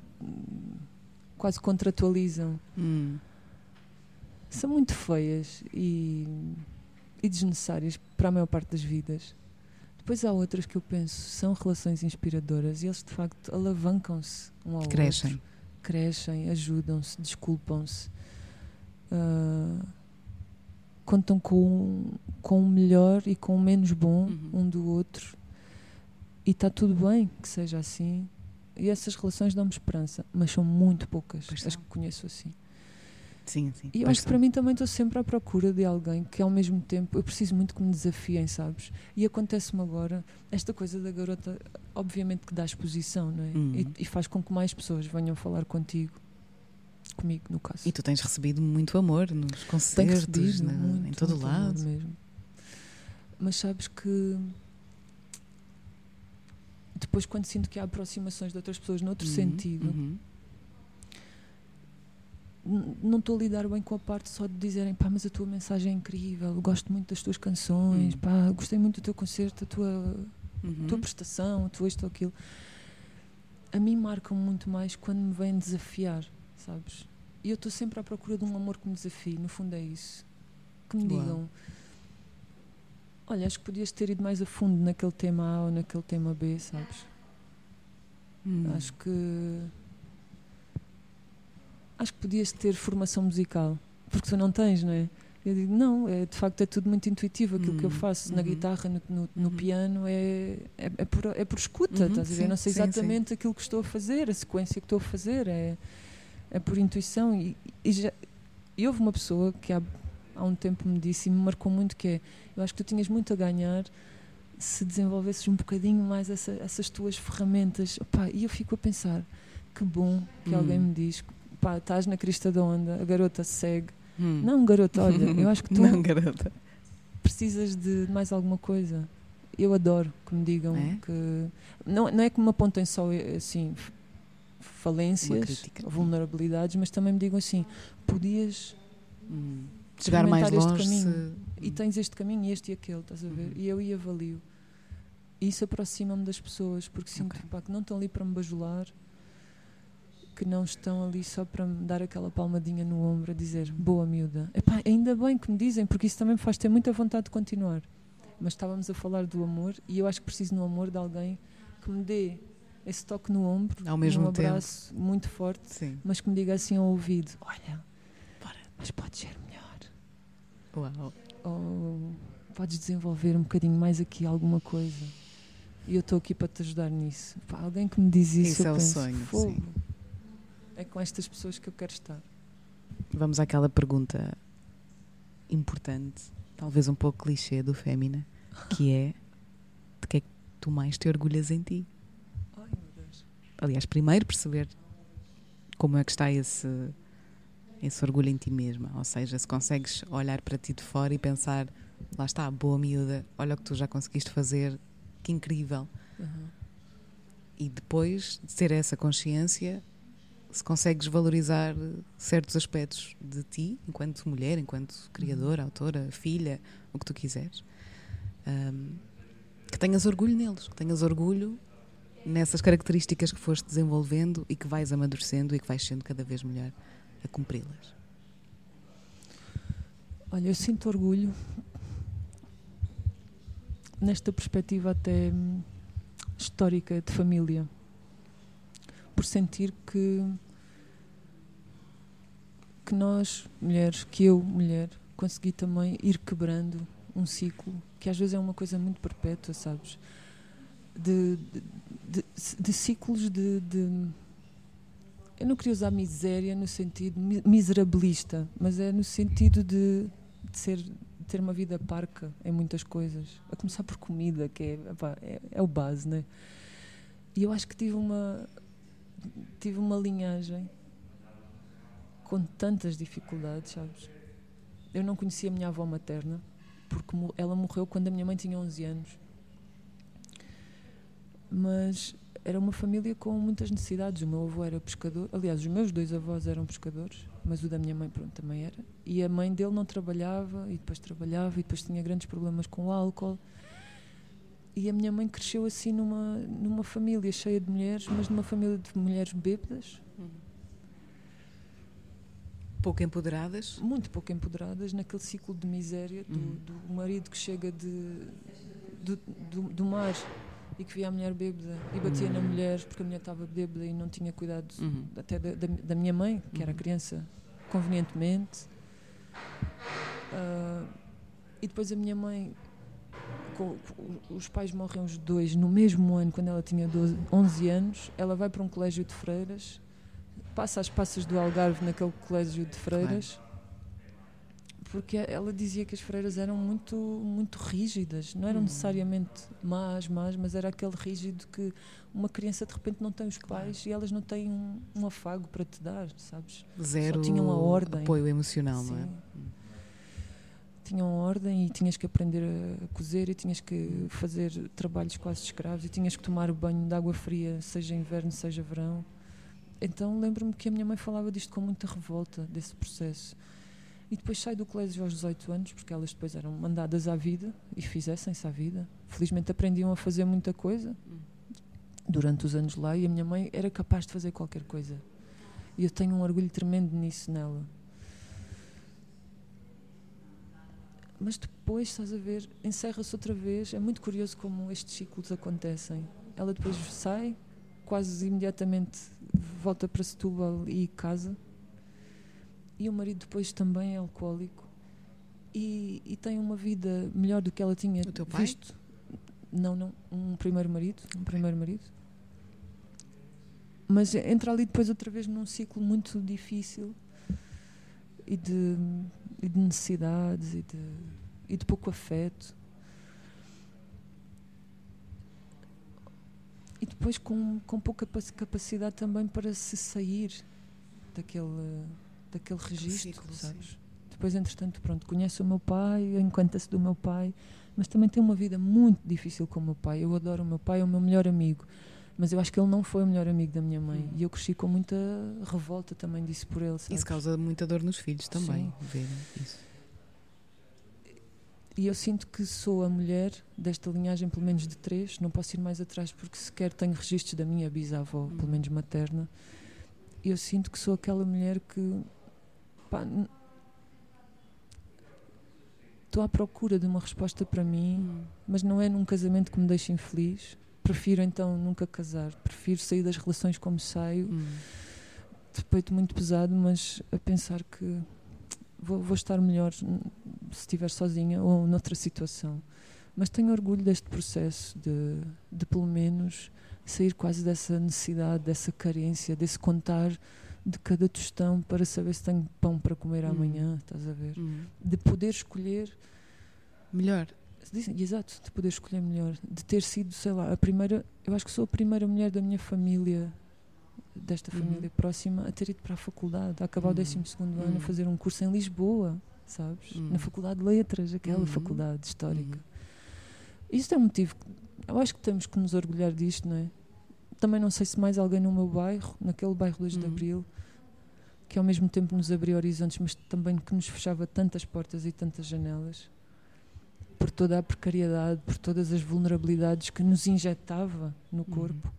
quase contratualizam hum. São muito feias e, e desnecessárias para a maior parte das vidas. Depois há outras que eu penso são relações inspiradoras e eles de facto alavancam-se um ao Crescem. outro. Crescem, ajudam-se, desculpam-se. Uh, contam com, com o melhor e com o menos bom uhum. um do outro. E está tudo bem que seja assim. E essas relações dão-me esperança, mas são muito poucas pois as que conheço assim. Sim, sim. E eu acho que para mim também estou sempre à procura de alguém que ao mesmo tempo eu preciso muito que me desafiem, sabes? E acontece-me agora esta coisa da garota, obviamente que dá exposição, não é? Uhum. E, e, faz com que mais pessoas venham falar contigo, comigo no caso. E tu tens recebido muito amor nos concertos, na, muito, em todo muito lado. mesmo. Mas sabes que depois quando sinto que há aproximações de outras pessoas noutro uhum. sentido. Uhum não estou a lidar bem com a parte só de dizerem pá, mas a tua mensagem é incrível, gosto muito das tuas canções, uhum. pá, gostei muito do teu concerto, a tua, uhum. tua prestação, a tua isto ou aquilo. A mim marcam muito mais quando me vêm desafiar, sabes? E eu estou sempre à procura de um amor que me desafie, no fundo é isso. Que me Uau. digam: olha, acho que podias ter ido mais a fundo naquele tema A ou naquele tema B, sabes? Hum. Acho que acho que podias ter formação musical, porque tu não tens, não é? Eu digo, não, é, de facto é tudo muito intuitivo. Aquilo que eu uhum, faço uhum. na guitarra, no, no, no uhum. piano, é, é, é, por, é por escuta, uhum, estás a ver? Sim, não sei exatamente sim, sim. aquilo que estou a fazer, a sequência que estou a fazer, é, é por intuição. E, e, já, e houve uma pessoa que há, há um tempo me disse e me marcou muito que é, eu acho que tu tinhas muito a ganhar se desenvolvesses um bocadinho mais essa, essas tuas ferramentas. Opa, e eu fico a pensar, que bom que alguém hum. me diz pá, estás na crista da onda, a garota segue. Hum. Não, garota, olha, eu acho que tu não, garota. precisas de mais alguma coisa. Eu adoro que me digam é? que. Não, não é que me apontem só assim falências, vulnerabilidades, mas também me digam assim: podias hum. chegar mais longe caminho, se... e tens este caminho, este e aquele, estás a ver? Uhum. E eu ia avalio. E isso aproxima-me das pessoas, porque sinto okay. pá, que não estão ali para me bajular, que não estão ali só para me dar aquela palmadinha no ombro a dizer boa miúda. Epá, ainda bem que me dizem, porque isso também me faz ter muita vontade de continuar. Mas estávamos a falar do amor e eu acho que preciso no amor de alguém que me dê esse toque no ombro, ao mesmo um abraço tempo. muito forte, Sim. mas que me diga assim ao ouvido: Olha, Bora. mas podes ser melhor. Uau. Ou podes desenvolver um bocadinho mais aqui alguma coisa. E eu estou aqui para te ajudar nisso. Pá, alguém que me diz isso, isso é o penso, sonho. Fogo. Sim é com estas pessoas que eu quero estar. Vamos àquela pergunta importante, talvez um pouco clichê do Fémina, que é de que é que tu mais te orgulhas em ti? Ai, meu Deus. Aliás, primeiro perceber como é que está esse, esse orgulho em ti mesma. Ou seja, se consegues olhar para ti de fora e pensar, lá está, boa miúda, olha o que tu já conseguiste fazer, que incrível. Uhum. E depois de ter essa consciência, se consegues valorizar certos aspectos de ti, enquanto mulher, enquanto criadora, uhum. autora, filha, o que tu quiseres, um, que tenhas orgulho neles, que tenhas orgulho nessas características que foste desenvolvendo e que vais amadurecendo e que vais sendo cada vez melhor a cumpri-las? Olha, eu sinto orgulho nesta perspectiva até hum, histórica de família, por sentir que que nós, mulheres, que eu, mulher, consegui também ir quebrando um ciclo que às vezes é uma coisa muito perpétua, sabes? De, de, de, de ciclos de, de, Eu não queria usar miséria no sentido miserabilista, mas é no sentido de, ser, ter uma vida parca em muitas coisas. A começar por comida, que é, é, é o base, né? E eu acho que tive uma, tive uma linhagem com tantas dificuldades, sabes? Eu não conhecia a minha avó materna, porque ela morreu quando a minha mãe tinha 11 anos. Mas era uma família com muitas necessidades. O meu avô era pescador, aliás, os meus dois avós eram pescadores, mas o da minha mãe, pronto, também era. E a mãe dele não trabalhava, e depois trabalhava, e depois tinha grandes problemas com o álcool. E a minha mãe cresceu assim numa, numa família cheia de mulheres, mas numa família de mulheres bêbadas, Pouco empoderadas? Muito pouco empoderadas, naquele ciclo de miséria do, uhum. do marido que chega de, do, do, do, mar e que via a mulher bêbada e batia uhum. na mulher porque a mulher estava bêbada e não tinha cuidado uhum. até da, da, da, minha mãe, que era uhum. criança, convenientemente. Uh, e depois a minha mãe, com, os pais morrem os dois no mesmo ano, quando ela tinha 12, 11 anos. Ela vai para um colégio de freiras passa as passas do Algarve naquele colégio de freiras. Porque ela dizia que as freiras eram muito, muito rígidas, não eram hum. necessariamente más, más, mas era aquele rígido que uma criança de repente não tem os pais claro. e elas não têm um, um, afago para te dar, sabes? Zero Só tinham a ordem. apoio emocional, Sim. não é? Tinham ordem e tinhas que aprender a cozer e tinhas que fazer trabalhos quase escravos e tinhas que tomar banho de água fria, seja inverno, seja verão. Então lembro-me que a minha mãe falava disto com muita revolta, desse processo. E depois saí do colégio aos 18 anos, porque elas depois eram mandadas à vida e fizessem-se à vida. Felizmente aprendiam a fazer muita coisa durante os anos lá e a minha mãe era capaz de fazer qualquer coisa. E eu tenho um orgulho tremendo nisso nela. Mas depois, estás a ver, encerra-se outra vez. É muito curioso como estes ciclos acontecem. Ela depois sai, quase imediatamente volta para Setúbal e casa. E o marido depois também é alcoólico e, e tem uma vida melhor do que ela tinha o teu pai? visto. Não, não, um primeiro marido, um primeiro marido. Mas entra ali depois outra vez num ciclo muito difícil e de, e de necessidades e de, e de pouco afeto. e depois com, com pouca capacidade também para se sair daquele, daquele registro, ciclo, sabes? Sim. Depois, entretanto, pronto, conhece o meu pai, encanta-se do meu pai, mas também tem uma vida muito difícil com o meu pai. Eu adoro o meu pai, é o meu melhor amigo, mas eu acho que ele não foi o melhor amigo da minha mãe. Hum. E eu cresci com muita revolta também disso por ele. Sabes? Isso causa muita dor nos filhos também, ver isso. E eu sinto que sou a mulher desta linhagem, pelo menos de três, não posso ir mais atrás porque sequer tenho registros da minha bisavó, pelo menos materna. E eu sinto que sou aquela mulher que. Estou à procura de uma resposta para mim, hum. mas não é num casamento que me deixe infeliz. Prefiro então nunca casar. Prefiro sair das relações como saio, hum. de peito muito pesado, mas a pensar que vou, vou estar melhor se estiver sozinha ou noutra situação. Mas tenho orgulho deste processo de, de pelo menos sair quase dessa necessidade, dessa carência, desse contar de cada tostão para saber se tenho pão para comer hum. amanhã, estás a ver? Hum. De poder escolher melhor. Exato, de poder escolher melhor, de ter sido, sei lá, a primeira, eu acho que sou a primeira mulher da minha família desta uhum. família próxima a ter ido para a faculdade, a acabar uhum. o 12 ano, a uhum. fazer um curso em Lisboa, sabes? Na Faculdade de Letras, aquela faculdade histórica. Isto é um motivo. Eu acho que temos que nos orgulhar disto, não é? Também não sei se mais alguém no meu bairro, naquele bairro 2 de Abril, que ao mesmo tempo nos abria horizontes, mas também que nos fechava tantas portas e tantas janelas, por toda a precariedade, por todas as vulnerabilidades que nos injetava no corpo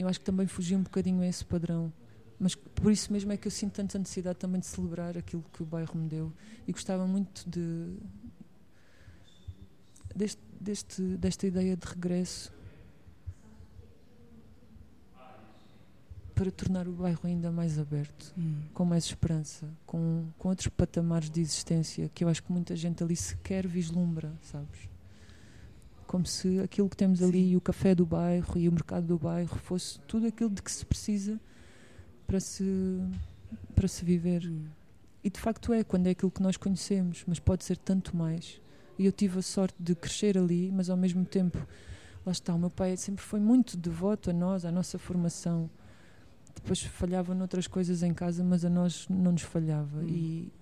eu acho que também fugi um bocadinho a esse padrão. Mas por isso mesmo é que eu sinto tanta necessidade também de celebrar aquilo que o bairro me deu. E gostava muito de. deste, deste, desta ideia de regresso para tornar o bairro ainda mais aberto, Hum. com mais esperança, com, com outros patamares de existência que eu acho que muita gente ali sequer vislumbra, sabes? Como se aquilo que temos ali, o café do bairro e o mercado do bairro, fosse tudo aquilo de que se precisa para se, para se viver. Hum. E de facto é, quando é aquilo que nós conhecemos, mas pode ser tanto mais. E eu tive a sorte de crescer ali, mas ao mesmo tempo, lá está, o meu pai sempre foi muito devoto a nós, à nossa formação. Depois falhava noutras coisas em casa, mas a nós não nos falhava. Hum. E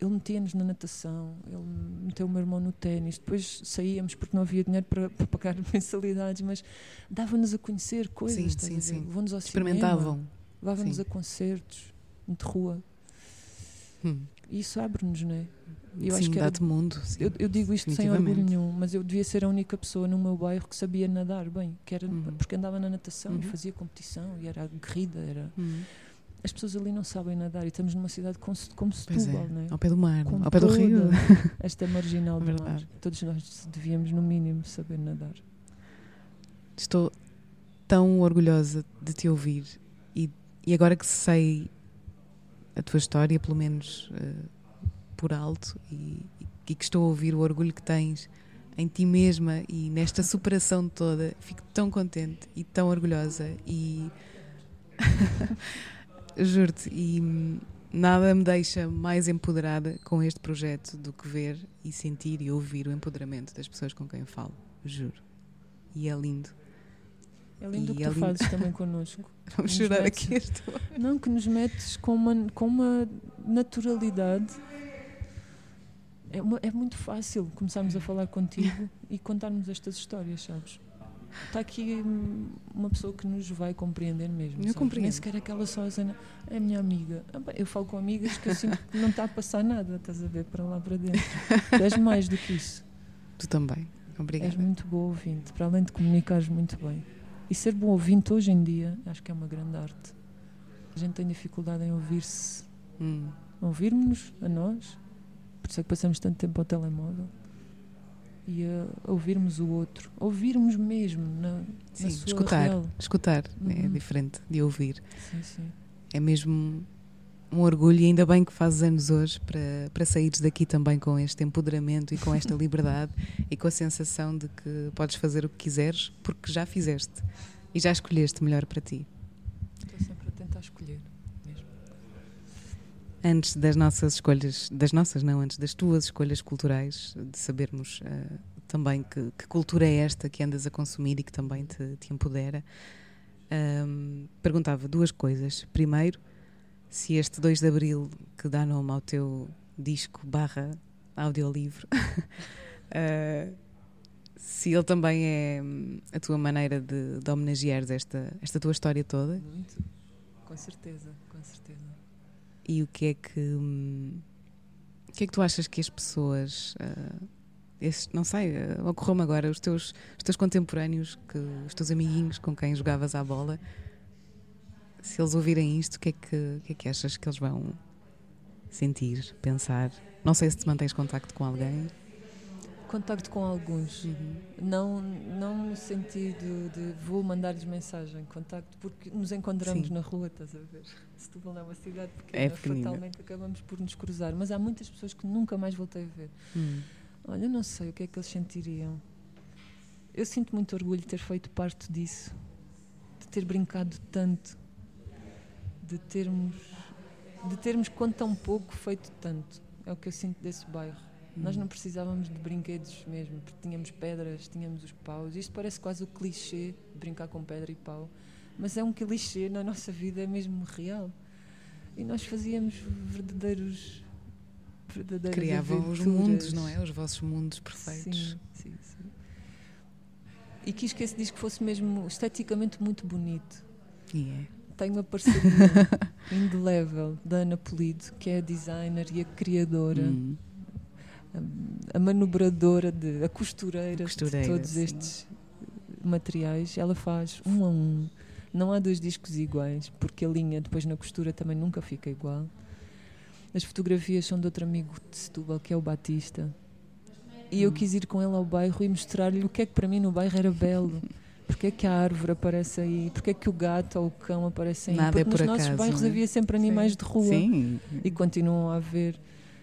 ele metia-nos na natação, ele meteu o meu irmão no ténis. Depois saíamos porque não havia dinheiro para, para pagar mensalidades, mas dava-nos a conhecer coisas. Sim, sim, sim. Levou-nos ao Experimentavam. cinema, levava-nos a concertos de rua. Hum. E isso abre-nos, não é? Eu sim, acho que era- dá-te mundo. sim. Eu, eu digo isto sem orgulho nenhum, mas eu devia ser a única pessoa no meu bairro que sabia nadar bem, que era Uhum. porque andava na natação e Uhum. fazia competição e era aguerrida, era Hum. as pessoas ali não sabem nadar e estamos numa cidade como, como é. Setúbal, não é? Ao pé do mar, Com ao pé do rio. Esta marginal do mar. Todos nós devíamos, no mínimo, saber nadar. Estou tão orgulhosa de te ouvir e, e agora que sei a tua história, pelo menos eh, por alto, e, e que estou a ouvir o orgulho que tens em ti mesma e nesta superação toda, fico tão contente e tão orgulhosa e juro-te, e nada me deixa mais empoderada com este projeto do que ver e sentir e ouvir o empoderamento das pessoas com quem falo, juro. E é lindo. É lindo E que é tu lindo. fazes também connosco. Vamos chorar metes- aqui este Não, que nos metes com uma, com uma naturalidade. É, uma- é muito fácil começarmos a falar contigo e contarmos estas histórias, sabes? Está aqui hum, uma pessoa que nos vai compreender mesmo. Eu compreendo. Nem sequer aquela só a cena, é a minha amiga. Ah, eu falo com amigas que eu sinto que não está a passar nada, estás a ver, para lá para dentro. Tu és mais do que isso. Tu também. Obrigada. És muito boa ouvinte, para além de comunicares muito bem. E ser bom ouvinte hoje em dia, acho que é uma grande arte. A gente tem dificuldade em ouvir-se, Hum. ouvirmos a nós, por isso é que passamos tanto tempo ao telemóvel, e a ouvirmos o outro, ouvirmos mesmo na, Sim, na sua escutar. real. Escutar é Uhum. diferente de ouvir. Sim, sim. É mesmo um orgulho e ainda bem que fazes anos hoje para, para saíres daqui também com este empoderamento e com esta liberdade e com a sensação de que podes fazer o que quiseres porque já fizeste e já escolheste melhor para ti. Estou sempre a tentar escolher. Antes das nossas escolhas, das nossas não, antes das tuas escolhas culturais, de sabermos eh, também que, que cultura é esta que andas a consumir e que também te, te empodera, ahm, perguntava duas coisas. Primeiro, se este 2 de Abril, que dá nome ao teu disco barra audiolivro, eh, se ele também é a tua maneira de, de homenageares esta, esta tua história toda Muito. Com certeza, com certeza. E o que é que. hum, O que é que tu achas que as pessoas. ah, esses- não sei, ah, ocorreu-me agora, os teus, os teus contemporâneos, que, os teus amiguinhos com quem jogavas à bola, se eles ouvirem isto, o que é que, o que, é que achas que eles vão sentir, pensar? Não sei se te mantens contacto com alguém. Contacto com alguns. Não, não no sentido de vou mandar-lhes mensagem, contacto, porque nos encontramos Sim. na rua, estás a ver? Setúbal é uma cidade É pequena, pequenina. fatalmente acabamos por nos cruzar, mas há muitas pessoas que nunca mais voltei a ver. Hum. Olha, eu não sei o que é que eles sentiriam. Eu sinto muito orgulho de ter feito parte disso, de ter brincado tanto, de termos, de termos com tão pouco feito tanto. É o que eu sinto desse bairro. Nós não precisávamos de brinquedos mesmo, porque tínhamos pedras, tínhamos os paus. Isto parece quase o clichê de brincar com pedra e pau, mas é um clichê na nossa vida, é mesmo real. E nós fazíamos verdadeiros. verdadeiras Criavam os aventuras. mundos, não é? Os vossos mundos perfeitos. Sim, sim, sim. E quis que esse disco fosse mesmo esteticamente muito bonito. E é. Tenho uma parceria indelével da Ana Polido, que é a designer e a criadora, Hum. A, a manobradora, de, a costureira, Costureira, de todos sim. estes materiais. Ela faz um a um Não há dois discos iguais, porque a linha depois na costura também nunca fica igual. As fotografias são de outro amigo de Setúbal, que é o Batista. E eu quis ir com ele ao bairro e mostrar-lhe o que é que para mim no bairro era belo. Porque é que a árvore aparece aí? Porque é que o gato ou o cão aparecem aí? Nada Porque é por nos nossos acaso, bairros não é? havia sempre animais de rua Sim. e continuam a haver.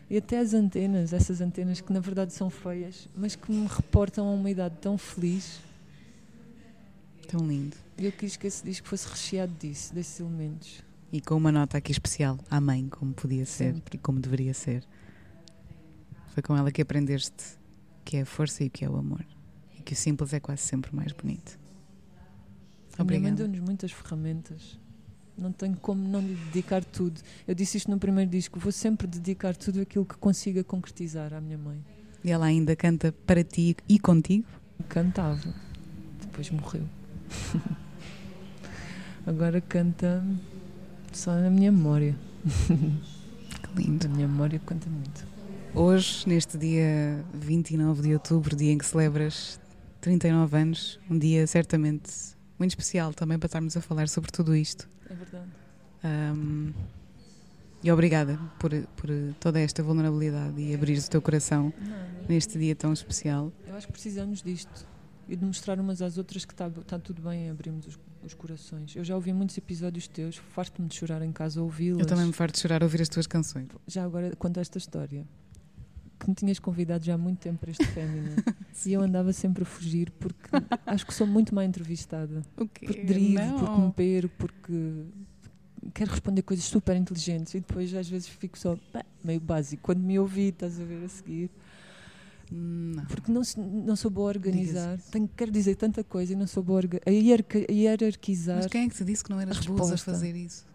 E até as antenas, essas antenas que na verdade são feias, mas que me reportam a uma idade tão feliz. Tão lindo. E eu quis que esse disco fosse recheado disso, desses elementos. E com uma nota aqui especial à mãe, como podia ser Sempre. e como deveria ser. Foi com ela que aprendeste que é a força e o que é o amor. E que o simples é quase sempre mais bonito. A minha mãe Obrigada. deu-nos muitas ferramentas. Não tenho como não lhe dedicar tudo. Eu disse isto no primeiro disco, vou sempre dedicar tudo aquilo que consiga concretizar à minha mãe. E ela ainda canta para ti e contigo. Cantava, depois morreu. Agora canta só na minha memória. Que lindo. A minha memória canta muito. Hoje, neste dia 29 de outubro, dia em que celebras 39 anos, um dia certamente muito especial também para estarmos a falar sobre tudo isto. É verdade. Ahm, e obrigada por, por toda esta vulnerabilidade e abrir o teu coração Nada. neste dia tão especial. Eu acho que precisamos disto e de mostrar umas às outras que está tá tudo bem em abrirmos os, os corações. Eu já ouvi muitos episódios teus, farto-me de chorar em casa a ouvi-los. Eu também me farto de chorar a ouvir as tuas canções. Já agora conta esta história. Que me tinhas convidado já há muito tempo para este Fémina e eu andava sempre a fugir porque acho que sou muito má entrevistada. O quê? Porque derivo, Não. porque me perco, porque quero responder coisas super inteligentes e depois às vezes fico só pá, meio básico. Quando me ouvi, estás a ver a seguir. Não. Porque não, não sou boa a organizar. Tenho, quero dizer tanta coisa e não sou boa a, a hierarquizar. Mas quem é que te disse que não eras boa a fazer isso?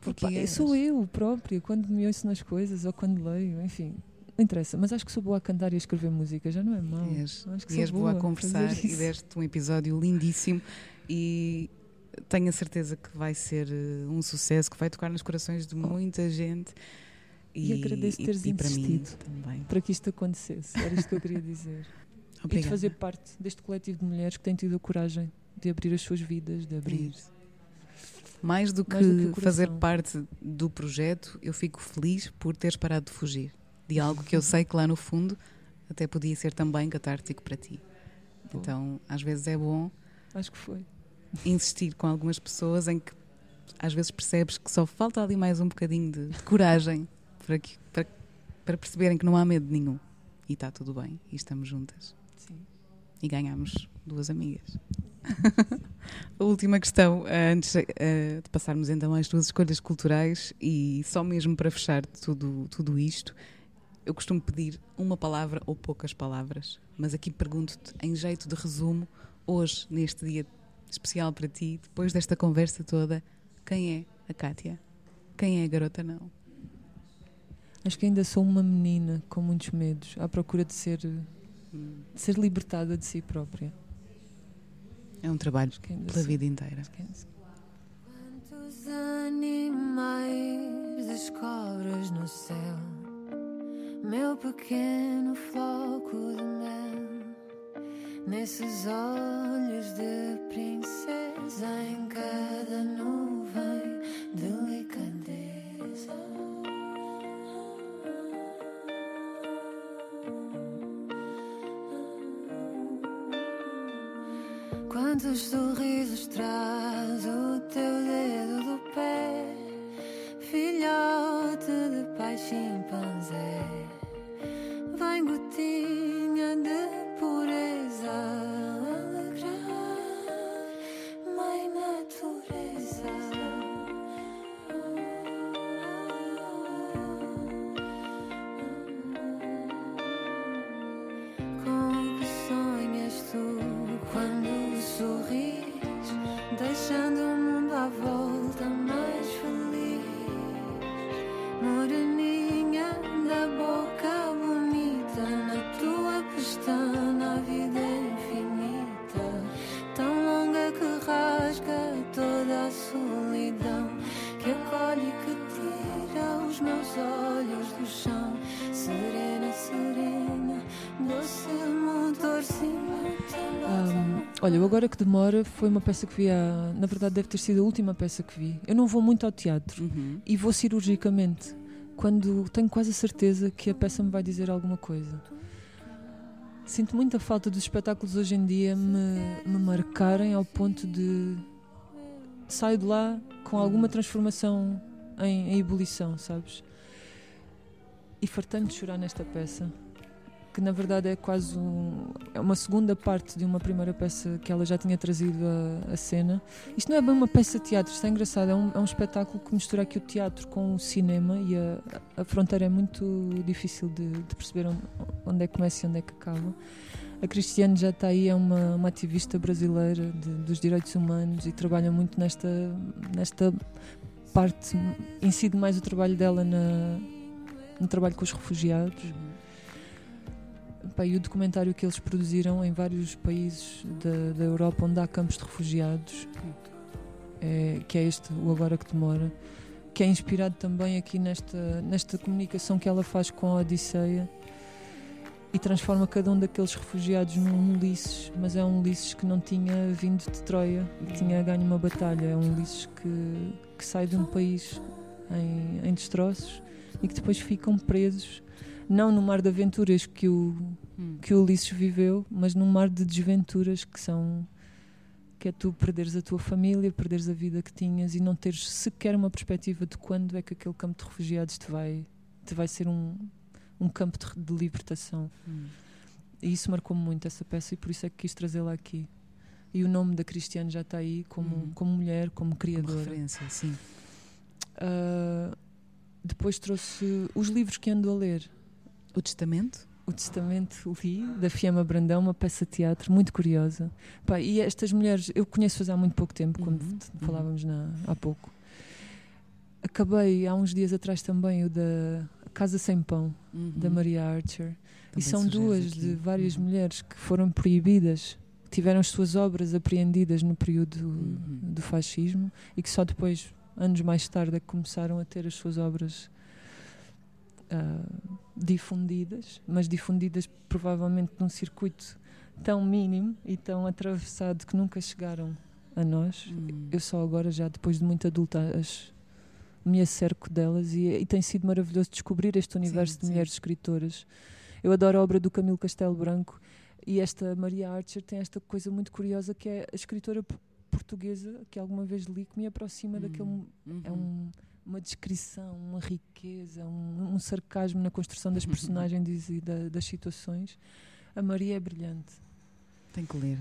Porque Opa, eras. sou eu própria, quando me ouço nas coisas ou quando leio, enfim. Não interessa, mas acho que sou boa a cantar e a escrever música, já não é mau. És, Acho que e és boa a conversar e isso. deste um episódio lindíssimo e tenho a certeza que vai ser eh, um sucesso, que vai tocar nos corações de muita gente E agradeço teres e para mim insistido. também. Para que isto acontecesse, era isto que eu queria dizer. E de Obrigada. fazer parte deste coletivo de mulheres que têm tido a coragem de abrir as suas vidas, de abrir. Mais do que, Mais do que fazer parte do projeto, eu fico feliz por teres parado de fugir de algo que eu sei que lá no fundo até podia ser também catártico para ti. Boa. Então, às vezes é bom Acho que foi. insistir com algumas pessoas em que às vezes percebes que só falta ali mais um bocadinho de, de coragem para, que, para, para perceberem que não há medo nenhum. E está tudo bem, e estamos juntas. Sim. E ganhamos duas amigas. A última questão, eh, antes eh, de passarmos então às tuas escolhas culturais, e só mesmo para fechar tudo, tudo isto, eu costumo pedir uma palavra ou poucas palavras, mas aqui pergunto-te, em jeito de resumo, hoje, neste dia especial para ti, depois desta conversa toda, quem é a Kátia? Quem é a garota não? Acho que ainda sou uma menina com muitos medos, à procura de ser, de ser libertada de si própria. É um trabalho Acho que ainda pela sou. vida inteira. Quantos animais descobres no céu, meu pequeno floco de mel, nesses olhos de princesa, em cada nuvem delicadeza. Quantos sorrisos traz o teu dedo do pé, filhote de pai chimpanzé? Vem gotinha de pureza Olha, o Agora que Demora foi uma peça que vi há, Na verdade, deve ter sido a última peça que vi. Eu não vou muito ao teatro Uhum. e vou cirurgicamente quando tenho quase a certeza que a peça me vai dizer alguma coisa. Sinto muita falta dos espetáculos hoje em dia me, me marcarem ao ponto de saio de lá com alguma transformação em, em ebulição, sabes? E fartando de chorar nesta peça, que na verdade é quase um- é uma segunda parte de uma primeira peça que ela já tinha trazido à, cena. Isto não é bem uma peça de teatro, isto é engraçado, é um, é um espetáculo que mistura aqui o teatro com o cinema e a, a fronteira é muito difícil de, de perceber onde, é que começa e onde é que acaba. A Cristiane já está aí, é uma, uma ativista brasileira de- dos direitos humanos e trabalha muito nesta, nesta parte, incide mais o trabalho dela na, no trabalho com os refugiados. Pá, e o documentário que eles produziram em vários países da, da Europa onde há campos de refugiados, é, que é este, o Agora que Demora, que é inspirado também aqui nesta, nesta comunicação que ela faz com a Odisseia e transforma cada um daqueles refugiados num Ulisses, mas é um Ulisses que não tinha vindo de Troia, que tinha ganho uma batalha, é um Ulisses que, que sai de um país em, em destroços e que depois ficam presos, não no mar de aventuras que o, Hum. que o Ulisses viveu, mas num mar de desventuras que são que é tu perderes a tua família, perderes a vida que tinhas e não teres sequer uma perspectiva de quando é que aquele campo de refugiados te vai, te vai ser um, um campo de, de libertação. Hum. E isso marcou-me muito essa peça e por isso é que quis trazê-la aqui. E o nome da Cristiane já está aí como, Uhum. como mulher, como Como criadora. referência, sim. Ah, depois trouxe os livros que ando a ler. O Testamento? O Testamento li, da Fiamma Brandão, uma peça de teatro muito curiosa. Pá, e estas mulheres, eu conheço-as há muito pouco tempo, como Uhum, uhum. falávamos na- há pouco. Acabei há uns dias atrás também o da Casa Sem Pão, da Uhum. Maria Archer. Também e são duas aqui. de várias Uhum. mulheres que foram proibidas, que tiveram as suas obras apreendidas no período Uhum. do fascismo e que só depois, anos mais tarde, é que começaram a ter as suas obras ah, difundidas, mas difundidas provavelmente num circuito tão mínimo e tão atravessado que nunca chegaram a nós. Hum. Eu só agora, já depois de muito adulta, as, me acerco delas e, e tem sido maravilhoso descobrir este universo Sim, de sim. mulheres escritoras. Eu adoro a obra do Camilo Castelo Branco e esta Maria Archer tem esta coisa muito curiosa que é a escritora portuguesa que alguma vez li que me aproxima daquele. Hum. É Uhum. um- uma descrição, uma riqueza, um, um sarcasmo na construção das personagens e da- das situações. A Maria é brilhante. Tem que ler.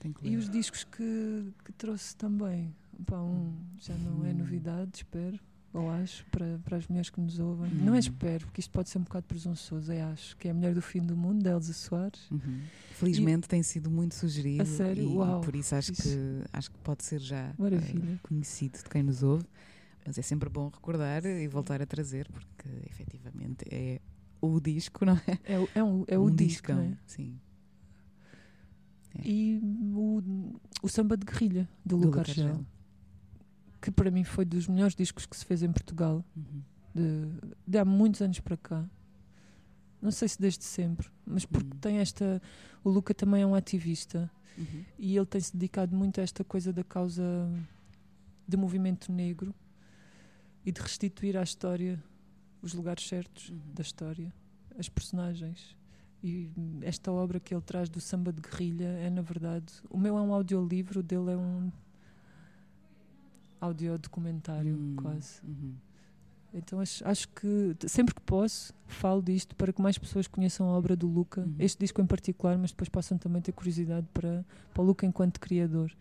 Tem que ler. E os discos que, que trouxe também. Pá, um já não é novidade, espero, ou acho, para, para as mulheres que nos ouvem. Não é Hum. espero, porque isto pode ser um bocado presunçoso, é acho, que é a Mulher do Fim do Mundo, da Elsa Soares. Uhum. Felizmente tem sido muito sugerido A sério? e Uau, por isso acho isso. que acho que pode ser já eh, conhecido de quem nos ouve, mas é sempre bom recordar e voltar a trazer porque efetivamente é o disco, não é? É, o- é, um, é o um disco, discão, não é? sim. E o, o Samba de Guerrilha, do, Do Luca Argel, que para mim foi dos melhores discos que se fez em Portugal, Uhum. de, de há muitos anos para cá. Não sei se desde sempre, mas porque Hum. tem esta. O Luca também é um ativista Uhum. e ele tem-se dedicado muito a esta coisa da causa do movimento negro e de restituir à história os lugares certos Uhum. da história, as personagens. E esta obra que ele traz do samba de guerrilha é, na verdade, o meu é um audiolivro, o dele é um audiodocumentário, Hum, quase. uhum. Então acho, acho que sempre que posso falo disto para que mais pessoas conheçam a obra do Luca, Uhum. este disco em particular, mas depois possam também ter curiosidade para, para o Luca enquanto criador.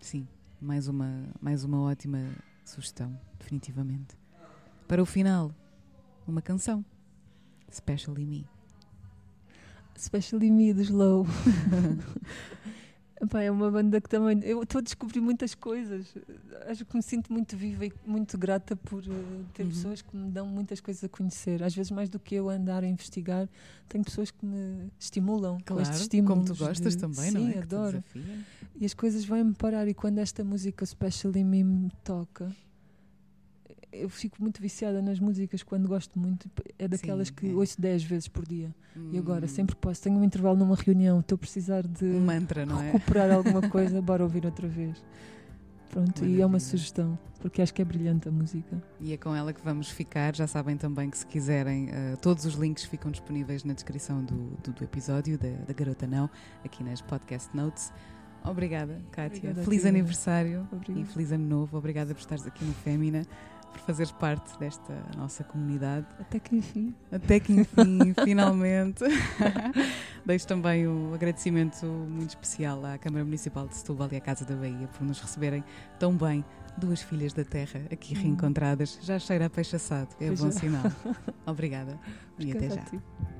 Sim, mais uma, mais uma ótima sugestão, definitivamente. Para o final, uma canção. Specially Me. Especially Me dos Low. Epá, é uma banda que também. Eu estou a descobrir muitas coisas. Acho que me sinto muito viva e muito grata por eh, ter Uhum. pessoas que me dão muitas coisas a conhecer. Às vezes, mais do que eu andar a investigar, tenho pessoas que me estimulam com estes estímulos. como tu gostas de- também, Sim, não é? Te adoro. E as coisas vêm-me parar. E quando esta música Especially Me me toca, eu fico muito viciada nas músicas quando gosto muito. É daquelas Sim, que é. ouço 10 vezes por dia. E agora, Hum, sempre que posso, tenho um intervalo numa reunião, estou a precisar de Um mantra, não é? recuperar alguma coisa, bora ouvir outra vez. Pronto, e é uma Maravilha. sugestão, porque acho que é brilhante a música. E é com ela que vamos ficar. Já sabem também que se quiserem, eh, todos os links ficam disponíveis na descrição do, do, do episódio da, da Garota Não, aqui nas podcast notes. Obrigada, Kátia. Obrigada feliz aniversário Obrigada. e feliz ano novo. Obrigada por estares aqui no Fémina, por fazeres parte desta nossa comunidade. Até que enfim. Até que enfim, finalmente. Deixo também o agradecimento muito especial à Câmara Municipal de Setúbal e à Casa da Bahia por nos receberem tão bem, duas filhas da terra aqui Hum. reencontradas. Já cheira a peixe assado, é Pois bom já. sinal. Obrigada e até Obrigada já.